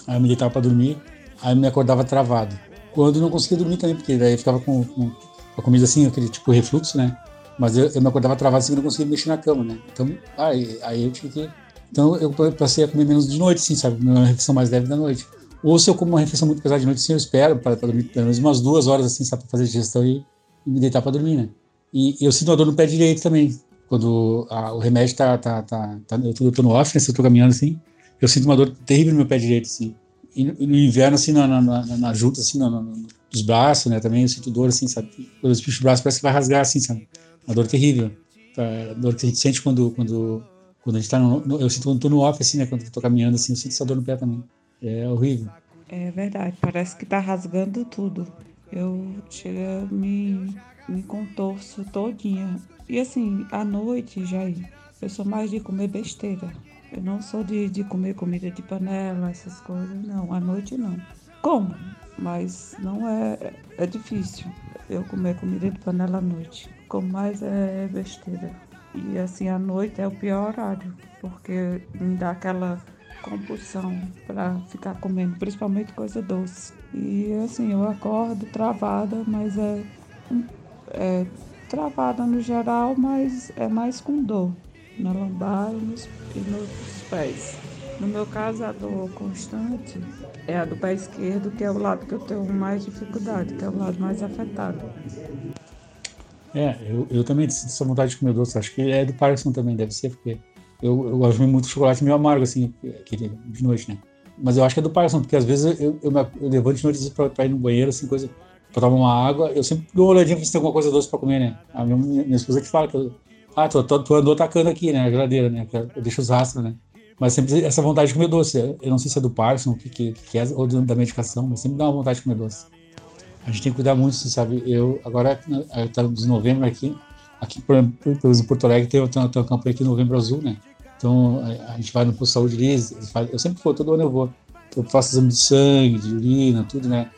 aí eu me deitava para dormir, aí eu me acordava travado. Quando eu não conseguia dormir também, porque daí eu ficava com, com a comida assim, aquele tipo refluxo, né? Mas eu, eu me acordava travado assim, eu não conseguia mexer na cama, né? Então, aí, aí eu tive que. Então eu passei a comer menos de noite, sim, sabe? Uma refeição mais leve da noite. Ou se eu como uma refeição muito pesada de noite, sim, eu espero para dormir pelo menos umas duas horas, assim, sabe? Pra fazer digestão e, e me deitar para dormir, né? E, eu sinto uma dor no pé direito também. Quando a, o remédio tá, tá, tá, tá eu, tô, no off, né? Se eu tô caminhando assim, eu sinto uma dor terrível no meu pé direito, assim. E no, no inverno, assim, na, na, na, na junta, assim, no, no, nos braços, né? Também eu sinto dor, assim, sabe? Quando eu puxo o braço, parece que vai rasgar, assim, sabe? Uma dor terrível. A dor que a gente sente quando, quando, quando a gente tá no, no, Eu sinto quando tô no off, assim, né? Quando tô caminhando, assim, eu sinto essa dor no pé também. É horrível.
É verdade, parece que tá rasgando tudo. Eu chego me, me contorço todinha. E assim, à noite, já eu sou mais de comer besteira. Eu não sou de, de comer comida de panela, essas coisas, não. À noite não. Como? Mas não é. É difícil eu comer comida de panela à noite. Como mais é besteira. E assim, à noite é o pior horário, porque me dá aquela compulsão para ficar comendo, principalmente coisa doce. E assim, eu acordo travada, mas é, é travada no geral, mas é mais com dor na lombar e nos, e nos pés. No meu caso, a dor constante é a do pé esquerdo, que é o lado que eu tenho mais dificuldade, que é o lado mais afetado.
É, eu, eu também sinto essa vontade de comer doce. Acho que é do Parkinson também, deve ser, porque eu, eu gosto muito de chocolate meio amargo, assim, aquele de noite, né? Mas eu acho que é do Parkinson, porque às vezes eu, eu, eu, eu levanto de noite pra, pra ir no banheiro, assim, coisa, pra tomar uma água, eu sempre dou uma olhadinha pra se tem alguma coisa doce pra comer, né? A minha, minha esposa que fala que eu, ah, tu, tu, tu andou atacando aqui, né? A geladeira, né? Eu deixo os rastros, né? Mas sempre essa vontade de comer doce. Eu não sei se é do Parkinson, o que, que, que, é, ou da medicação, mas sempre dá uma vontade de comer doce. A gente tem que cuidar muito, sabe? Eu, agora, estamos em novembro aqui, aqui, por exemplo, em Porto Alegre, tem, tem, tem uma campanha aqui, Novembro Azul, né? Então, a, a gente vai no posto de saúde deles, eu sempre vou, todo ano eu vou. Eu faço exame de sangue, de urina, tudo, né?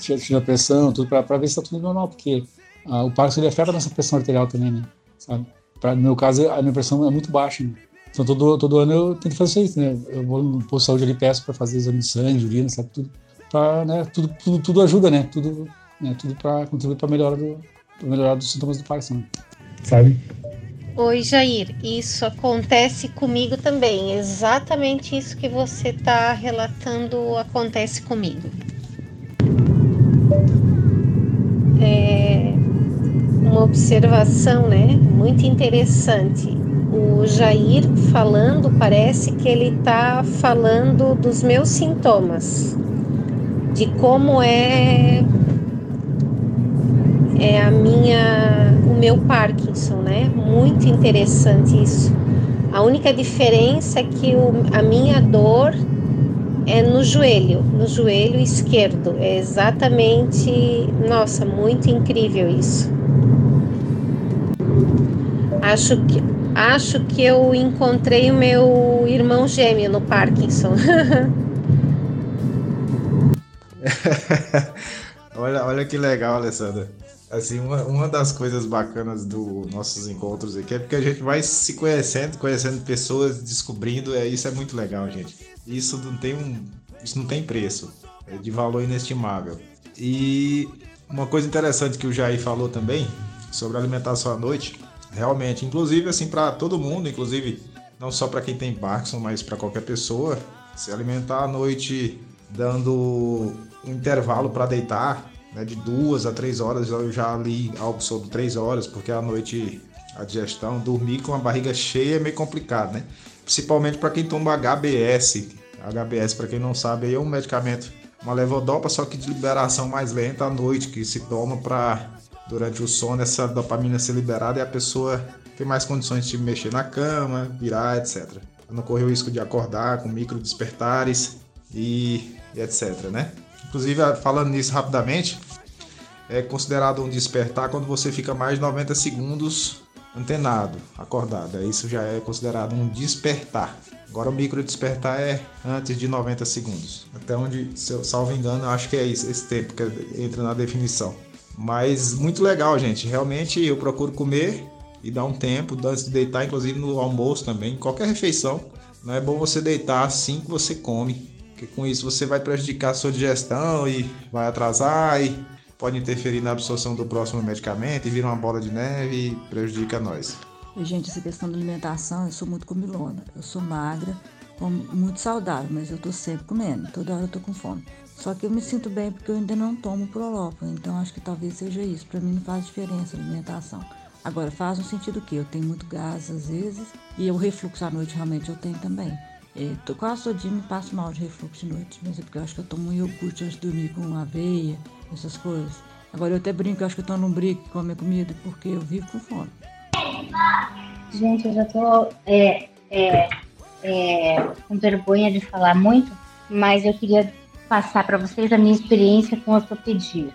Tira a pressão, tudo, para ver se está tudo normal, porque ah, o Parkinson ele afeta a nossa pressão arterial também, né? Sabe? Pra, no meu caso, a minha pressão é muito baixa, né? Então todo, todo ano eu tento fazer isso, né? Eu vou no posto de saúde ali, peço para fazer exame de sangue, urina, sabe? Tudo, pra, né? tudo, tudo, tudo ajuda, né? Tudo, né? tudo para contribuir para melhora do, melhorar dos sintomas do Parkinson, sabe?
Oi, Jair. Isso acontece comigo também. Exatamente isso que você está relatando acontece comigo. É uma observação, né? Muito interessante o Jair falando, parece que ele está falando dos meus sintomas, de como é é a minha o meu Parkinson, né? Muito interessante isso. A única diferença é que o, a minha dor é no joelho, no joelho esquerdo. É exatamente, nossa, muito incrível isso. Acho que Acho que eu encontrei o meu irmão gêmeo no Parkinson.
olha, olha que legal, Alessandra. Assim, uma, uma das coisas bacanas dos nossos encontros aqui é porque a gente vai se conhecendo, conhecendo pessoas, descobrindo, é, isso é muito legal, gente. Isso não tem um. Isso não tem preço. É de valor inestimável. E uma coisa interessante que o Jair falou também sobre alimentação à noite realmente. Inclusive, assim, para todo mundo, inclusive não só para quem tem Parkinson, mas para qualquer pessoa, se alimentar à noite dando intervalo para deitar, né, de duas a três horas. Eu já li algo sobre três horas, porque à noite a digestão, dormir com a barriga cheia é meio complicado, né? Principalmente para quem toma HBS. HBS, para quem não sabe, é um medicamento, uma levodopa, só que de liberação mais lenta à noite, que se toma para durante o sono essa dopamina ser liberada e a pessoa ter mais condições de mexer na cama, virar, etc. Não correr o risco de acordar com micro despertares e, e etc, né? Inclusive, falando nisso rapidamente, é considerado um despertar quando você fica mais de 90 segundos antenado, acordado. Isso já é considerado um despertar. Agora o micro despertar é antes de 90 segundos. Até onde, se eu salvo engano, eu acho que é isso, esse tempo que entra na definição. Mas muito legal, gente. Realmente eu procuro comer e dar um tempo antes de deitar, inclusive no almoço também, qualquer refeição. Não é bom você deitar assim que você come, porque com isso você vai prejudicar a sua digestão e vai atrasar e pode interferir na absorção do próximo medicamento e vira uma bola de neve e prejudica nós.
Gente, essa questão da alimentação, eu sou muito comilona. Eu sou magra, muito saudável, mas eu tô sempre comendo. Toda hora eu tô com fome. Só que eu me sinto bem porque eu ainda não tomo Prolopa. Então acho que talvez seja isso. Para mim não faz diferença a alimentação. Agora, faz no sentido que eu tenho muito gás às vezes e o refluxo à noite realmente eu tenho também. É, tô quase todo dia me passo mal de refluxo de noite, mas é porque eu acho que eu tomo iogurte antes de dormir com aveia, essas coisas. Agora eu até brinco, eu acho que eu tô num brinco com a minha comida porque eu vivo com fome.
Gente, eu já tô é, é, é, com vergonha de falar muito, mas eu queria passar para vocês a minha experiência com ortopedia.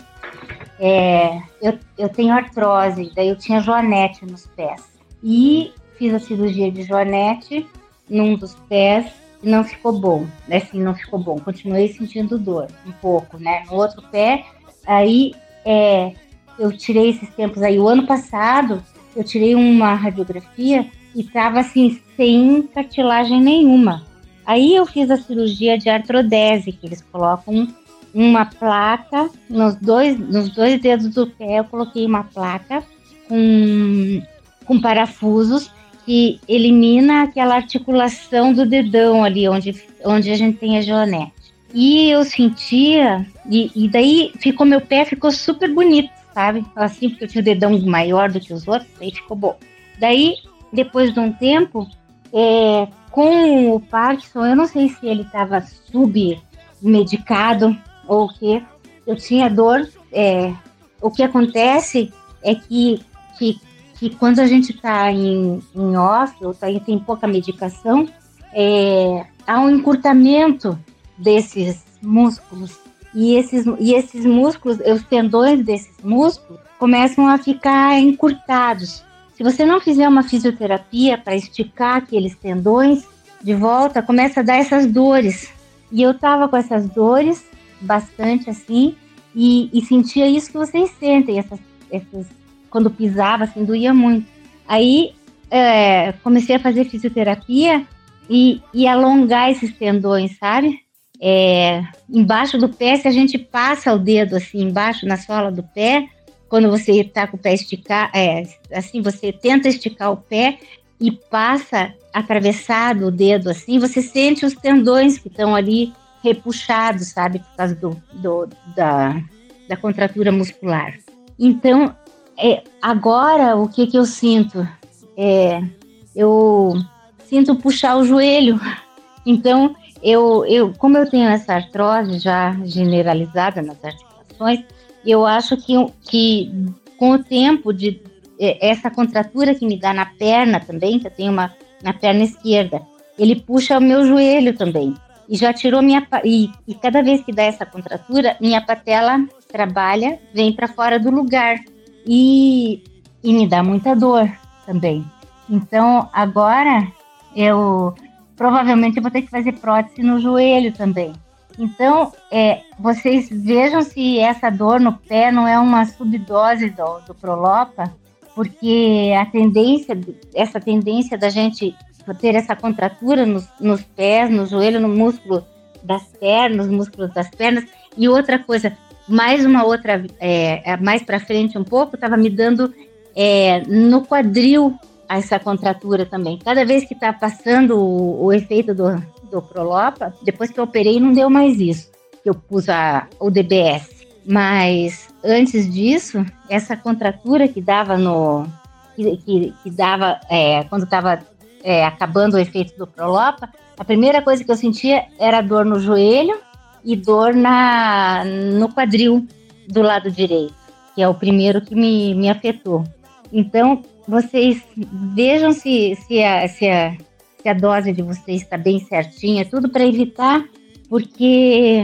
É, eu, eu tenho artrose, daí eu tinha joanete nos pés. E fiz a cirurgia de joanete num dos pés e não ficou bom. Assim, não ficou bom. Continuei sentindo dor um pouco, né? No outro pé, aí é, eu tirei esses tempos aí. O ano passado, eu tirei uma radiografia e estava assim, sem cartilagem nenhuma. Aí eu fiz a cirurgia de artrodese, que eles colocam uma placa nos dois, nos dois dedos do pé. Eu coloquei uma placa com, com parafusos que elimina aquela articulação do dedão ali, onde, onde a gente tem a joanete. E eu sentia, e, e daí ficou meu pé ficou super bonito, sabe? Assim, porque eu tinha o dedão maior do que os outros, aí ficou bom. Daí, depois de um tempo, é, com o Parkinson, eu não sei se ele estava submedicado ou o que, eu tinha dor. É, o que acontece é que, que, que quando a gente está em, em off ou tá, tem pouca medicação, é, há um encurtamento desses músculos e esses, e esses músculos, os tendões desses músculos, começam a ficar encurtados. Se você não fizer uma fisioterapia para esticar aqueles tendões de volta, começa a dar essas dores. E eu tava com essas dores bastante assim, e, e sentia isso que vocês sentem, essas, essas, quando pisava, assim, doía muito. Aí é, comecei a fazer fisioterapia e, e alongar esses tendões, sabe? é, embaixo do pé, se a gente passa o dedo assim embaixo na sola do pé, quando você está com o pé esticado, é, assim, você tenta esticar o pé e passa atravessado o dedo assim, você sente os tendões que estão ali repuxados, sabe, por causa do, do da, da contratura muscular. Então, é, agora o que, que eu sinto? É, eu sinto puxar o joelho. Então, eu, eu, como eu tenho essa artrose já generalizada nas articulações, eu acho que, que com o tempo de é, essa contratura que me dá na perna também, que eu tenho uma na perna esquerda, ele puxa o meu joelho também. E já tirou minha e, e cada vez que dá essa contratura, minha patela trabalha, vem para fora do lugar e, e me dá muita dor também. Então agora eu provavelmente vou ter que fazer prótese no joelho também. Então, é, vocês vejam se essa dor no pé não é uma subdose do, do Prolopa, porque a tendência, essa tendência da gente ter essa contratura nos, nos pés, no joelho, no músculo das pernas, nos músculos das pernas. E outra coisa, mais uma outra, é, é mais para frente um pouco, estava me dando é, no quadril essa contratura também. Cada vez que está passando o, o, efeito do, do Prolopa, depois que eu operei, não deu mais isso, que eu pus a, o DBS. Mas antes disso, essa contratura que dava no. que, que, que dava é, quando estava é, acabando o efeito do Prolopa, a primeira coisa que eu sentia era dor no joelho e dor na, no quadril do lado direito, que é o primeiro que me, me afetou. Então, vocês vejam se, se, a, se, a, se a dose de vocês está bem certinha, tudo para evitar, porque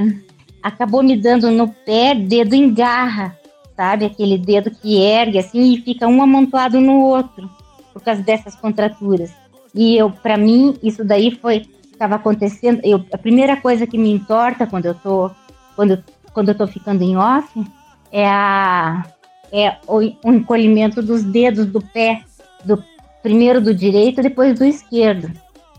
acabou me dando no pé, dedo em garra, sabe? Aquele dedo que ergue assim e fica um amontoado no outro, por causa dessas contraturas. E eu, para mim, isso daí foi estava acontecendo. Eu, a primeira coisa que me importa quando eu tô quando quando eu tô ficando em off é a é o, o encolhimento dos dedos do pé, do primeiro do direito, depois do esquerdo.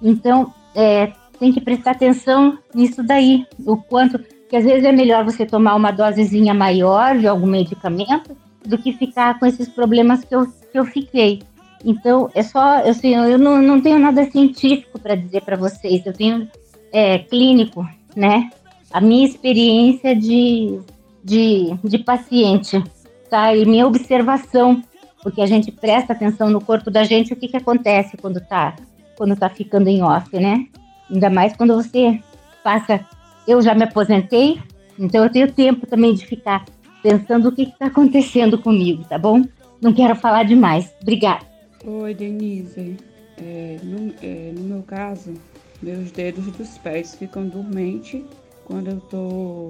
Então, é, tem que prestar atenção nisso daí, o quanto que às vezes é melhor você tomar uma dosezinha maior de algum medicamento do que ficar com esses problemas que eu, que eu fiquei. Então, é só, assim, eu não, não tenho nada científico para dizer para vocês, eu tenho é, clínico, né? A minha experiência de, de, de paciente, tá? E minha observação, porque a gente presta atenção no corpo da gente, o que, que acontece quando tá, quando tá ficando em off, né? Ainda mais quando você passa eu já me aposentei, então eu tenho tempo também de ficar pensando o que está acontecendo comigo, tá bom? Não quero falar demais. Obrigada.
Oi, Denise. É, no, é, no, meu caso, meus dedos dos pés ficam dormentes quando eu tô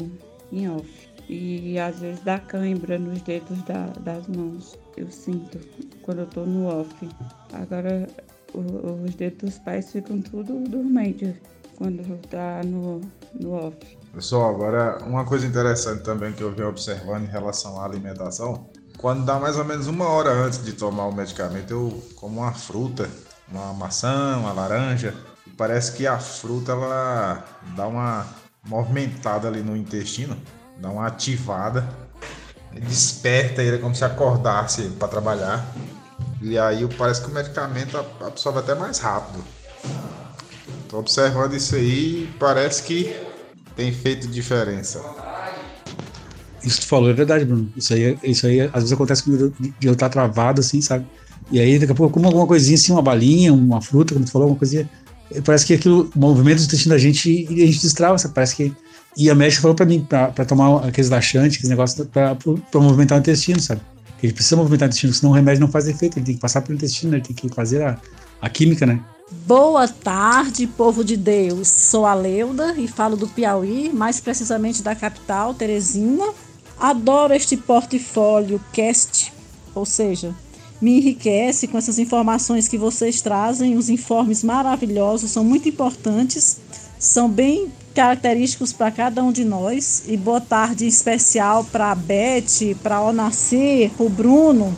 em off. E às vezes dá cãibra nos dedos da, das mãos. Eu sinto quando eu tô no off. Agora, o, os dedos dos pés ficam tudo dormentes quando tá no, no off.
Pessoal, agora uma coisa interessante também que eu venho observando em relação à alimentação, quando dá mais ou menos uma hora antes de tomar o medicamento, eu como uma fruta, uma maçã, uma laranja, e parece que a fruta ela dá uma movimentada ali no intestino, dá uma ativada, desperta ele como se acordasse para trabalhar. E aí parece que o medicamento absorve até mais rápido. Tô observando isso aí e parece que tem feito diferença.
Isso que tu falou é verdade, Bruno. Isso aí, isso aí às vezes acontece comigo de eu estar travado, assim, sabe? E aí daqui a pouco, como alguma coisinha assim, uma balinha, uma fruta, como tu falou, alguma coisinha. Parece que aquilo, o movimento do intestino da gente, a gente destrava, sabe? Parece que. E a médica falou pra mim, pra, pra tomar aqueles laxantes, aqueles negócios, pra, pra, pra movimentar o intestino, sabe? Que a gente precisa movimentar o intestino, senão o remédio não faz efeito, ele tem que passar pelo intestino, ele tem que fazer a, a química, né?
Boa tarde, povo de Deus. Sou a Leuda e falo do Piauí, mais precisamente da capital, Teresina. Adoro este portfólio cast, ou seja, me enriquece com essas informações que vocês trazem. Os informes maravilhosos são muito importantes, são bem característicos para cada um de nós. E boa tarde especial para a Beth, para o Onassi, para o Bruno,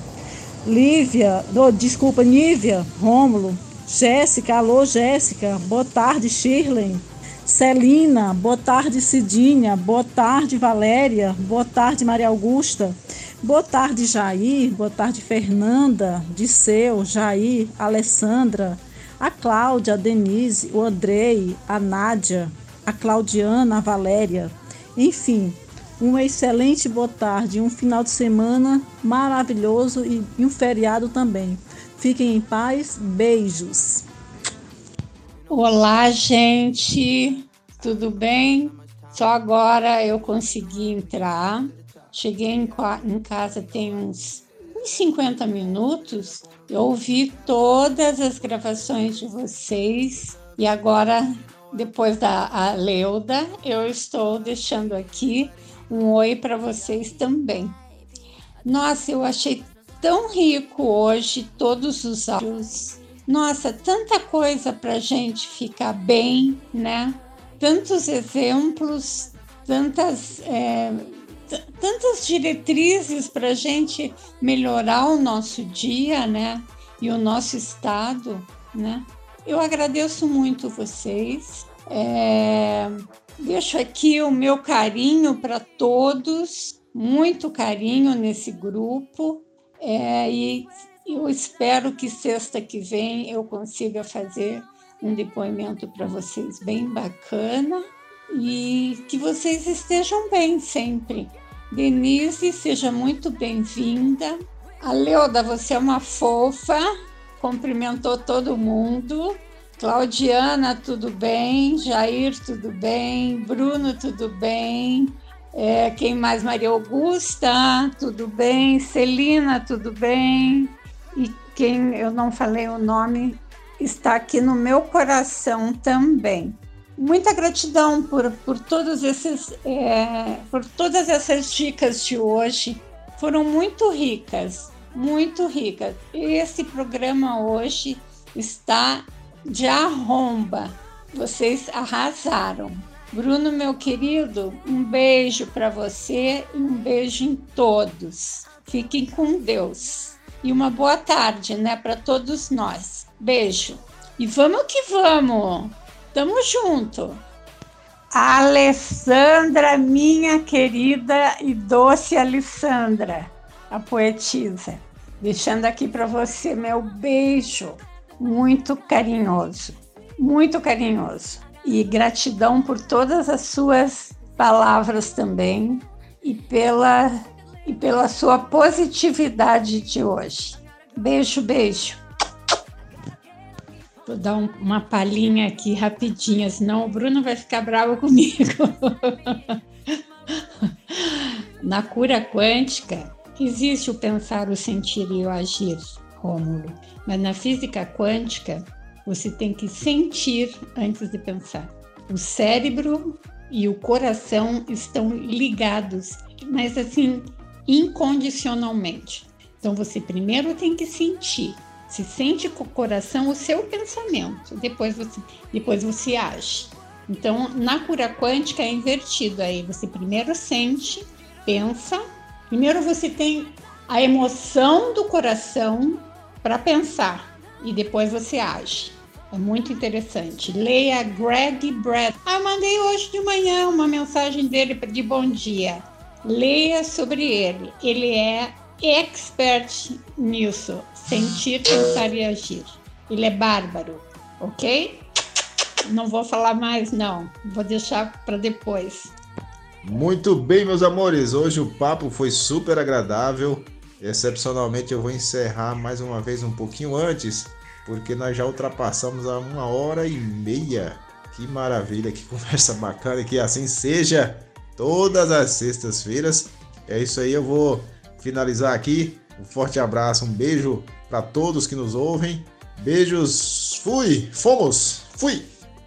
Lívia, oh, desculpa, Nívia, Rômulo, Jéssica, alô Jéssica, boa tarde Shirley. Celina, boa tarde Cidinha, boa tarde Valéria, boa tarde Maria Augusta, boa tarde Jair, boa tarde Fernanda, Disseu, Jair, Alessandra, a Cláudia, a Denise, o Andrei, a Nádia, a Claudiana, a Valéria, enfim, uma excelente boa tarde, um final de semana maravilhoso e um feriado também. Fiquem em paz. Beijos.
Olá, gente. Tudo bem? Só agora eu consegui entrar. Cheguei em, em casa tem uns, uns 50 minutos. Eu ouvi todas as gravações de vocês e agora, depois da Leuda, eu estou deixando aqui um oi para vocês também. Nossa, eu achei tão rico hoje, todos os áudios. Nossa, tanta coisa para gente ficar bem, né? Tantos exemplos, tantas, é, tantas diretrizes para gente melhorar o nosso dia, né? E o nosso estado, né? Eu agradeço muito vocês. É, deixo aqui o meu carinho para todos, muito carinho nesse grupo. É, e eu espero que sexta que vem eu consiga fazer um depoimento para vocês bem bacana e que vocês estejam bem sempre. Denise, seja muito bem-vinda. A Leuda, você é uma fofa, cumprimentou todo mundo. Claudiana, tudo bem? Jair, tudo bem? Bruno, tudo bem? É, quem mais? Maria Augusta, tudo bem? Celina, tudo bem? E quem eu não falei o nome está aqui no meu coração também. Muita gratidão por, por, todos esses, é, por todas essas dicas de hoje. Foram muito ricas, muito ricas. Esse programa hoje está de arromba. Vocês arrasaram. Bruno, meu querido, um beijo para você e um beijo em todos. Fiquem com Deus. E uma boa tarde, né, para todos nós. Beijo. E vamos que vamos. Tamo junto. Alessandra, minha querida e doce Alessandra, a poetisa, deixando aqui para você meu beijo muito carinhoso, muito carinhoso. E gratidão por todas as suas palavras também e pela, e pela sua positividade de hoje. Beijo, beijo. Vou dar um, uma palhinha aqui rapidinha, senão o Bruno vai ficar bravo comigo. Na cura quântica, existe o pensar, o sentir e o agir, Rômulo. Mas na física quântica, você tem que sentir antes de pensar. O cérebro e o coração estão ligados, mas assim, incondicionalmente. Então você primeiro tem que sentir. Se sente com o coração o seu pensamento, depois você, depois você age. Então, na cura quântica é invertido aí. Você primeiro sente, pensa, primeiro você tem a emoção do coração para pensar e depois você age. É muito interessante. Leia Greg Brad. Ah, mandei hoje de manhã uma mensagem dele de bom dia. Leia sobre ele. Ele é expert nisso. Sentir, pensar e agir. Ele é bárbaro, ok? Não vou falar mais, não. Vou deixar para depois.
Muito bem, meus amores. Hoje o papo foi super agradável. Excepcionalmente, eu vou encerrar mais uma vez um pouquinho antes, porque nós já ultrapassamos a uma hora e meia. Que maravilha, que conversa bacana, que assim seja todas as sextas-feiras. É isso aí, eu vou finalizar aqui. Um forte abraço, um beijo para todos que nos ouvem. Beijos, fui, fomos, fui!